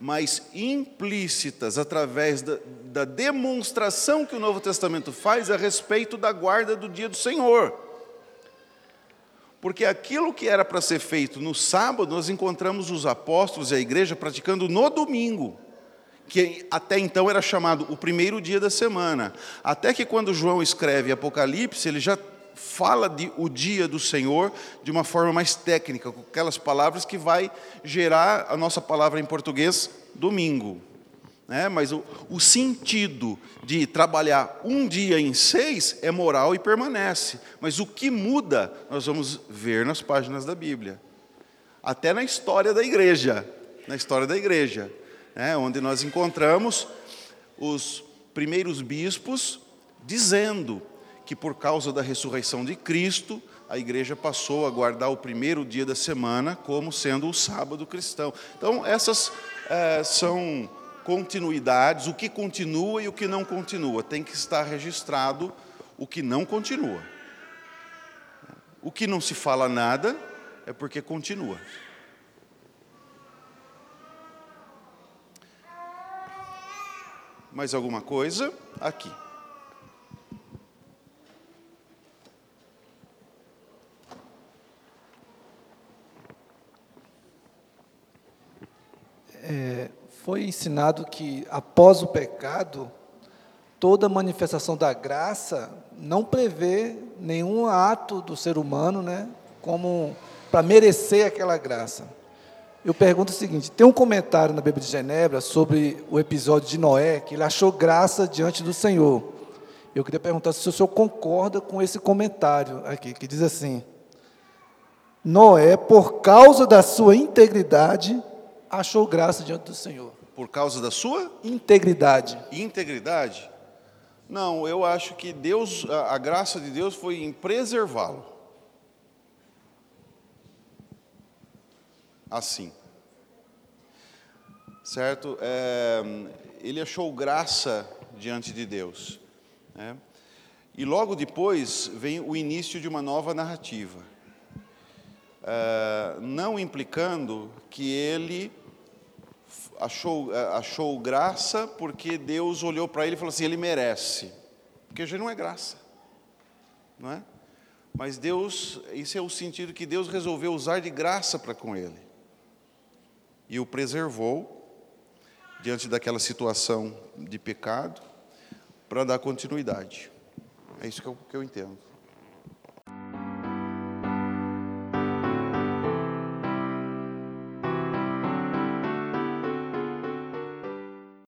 mas implícitas através da, da, demonstração que o Novo Testamento faz a respeito da guarda do dia do Senhor. Porque aquilo que era para ser feito no sábado, nós encontramos os apóstolos e a igreja praticando no domingo, que até então era chamado o primeiro dia da semana. Até que quando João escreve Apocalipse, ele já fala de o dia do Senhor de uma forma mais técnica, com aquelas palavras que vai gerar a nossa palavra em português domingo. Né? Mas o, o sentido de trabalhar um dia em seis é moral e permanece. Mas o que muda, nós vamos ver nas páginas da Bíblia. Até na história da igreja. Na história da igreja. Né? Onde nós encontramos os primeiros bispos dizendo que por causa da ressurreição de Cristo, a igreja passou a guardar o primeiro dia da semana como sendo o sábado cristão. Então, essas é, são continuidades, o que continua e o que não continua. Tem que estar registrado o que não continua. O que não se fala nada é porque continua. Mais alguma coisa? Aqui. É, foi ensinado que após o pecado, toda manifestação da graça não prevê nenhum ato do ser humano, né, como para merecer aquela graça. Eu pergunto o seguinte: tem um comentário na Bíblia de Genebra sobre o episódio de Noé, que ele achou graça diante do Senhor. Eu queria perguntar se o senhor concorda com esse comentário aqui, que diz assim: Noé, por causa da sua integridade, achou graça diante do Senhor. Por causa da sua Integridade. integridade? Não, eu acho que Deus, a, a graça de Deus foi em preservá-lo. Assim. Certo? É, ele achou graça diante de Deus. né? E logo depois vem o início de uma nova narrativa. É, não implicando que ele achou, eh, achou graça porque Deus olhou para ele e falou assim: ele merece. Porque já não é graça, não é? Mas Deus, isso é o sentido que Deus resolveu usar de graça para com ele. E o preservou diante daquela situação de pecado para dar continuidade. É isso que eu, que eu entendo.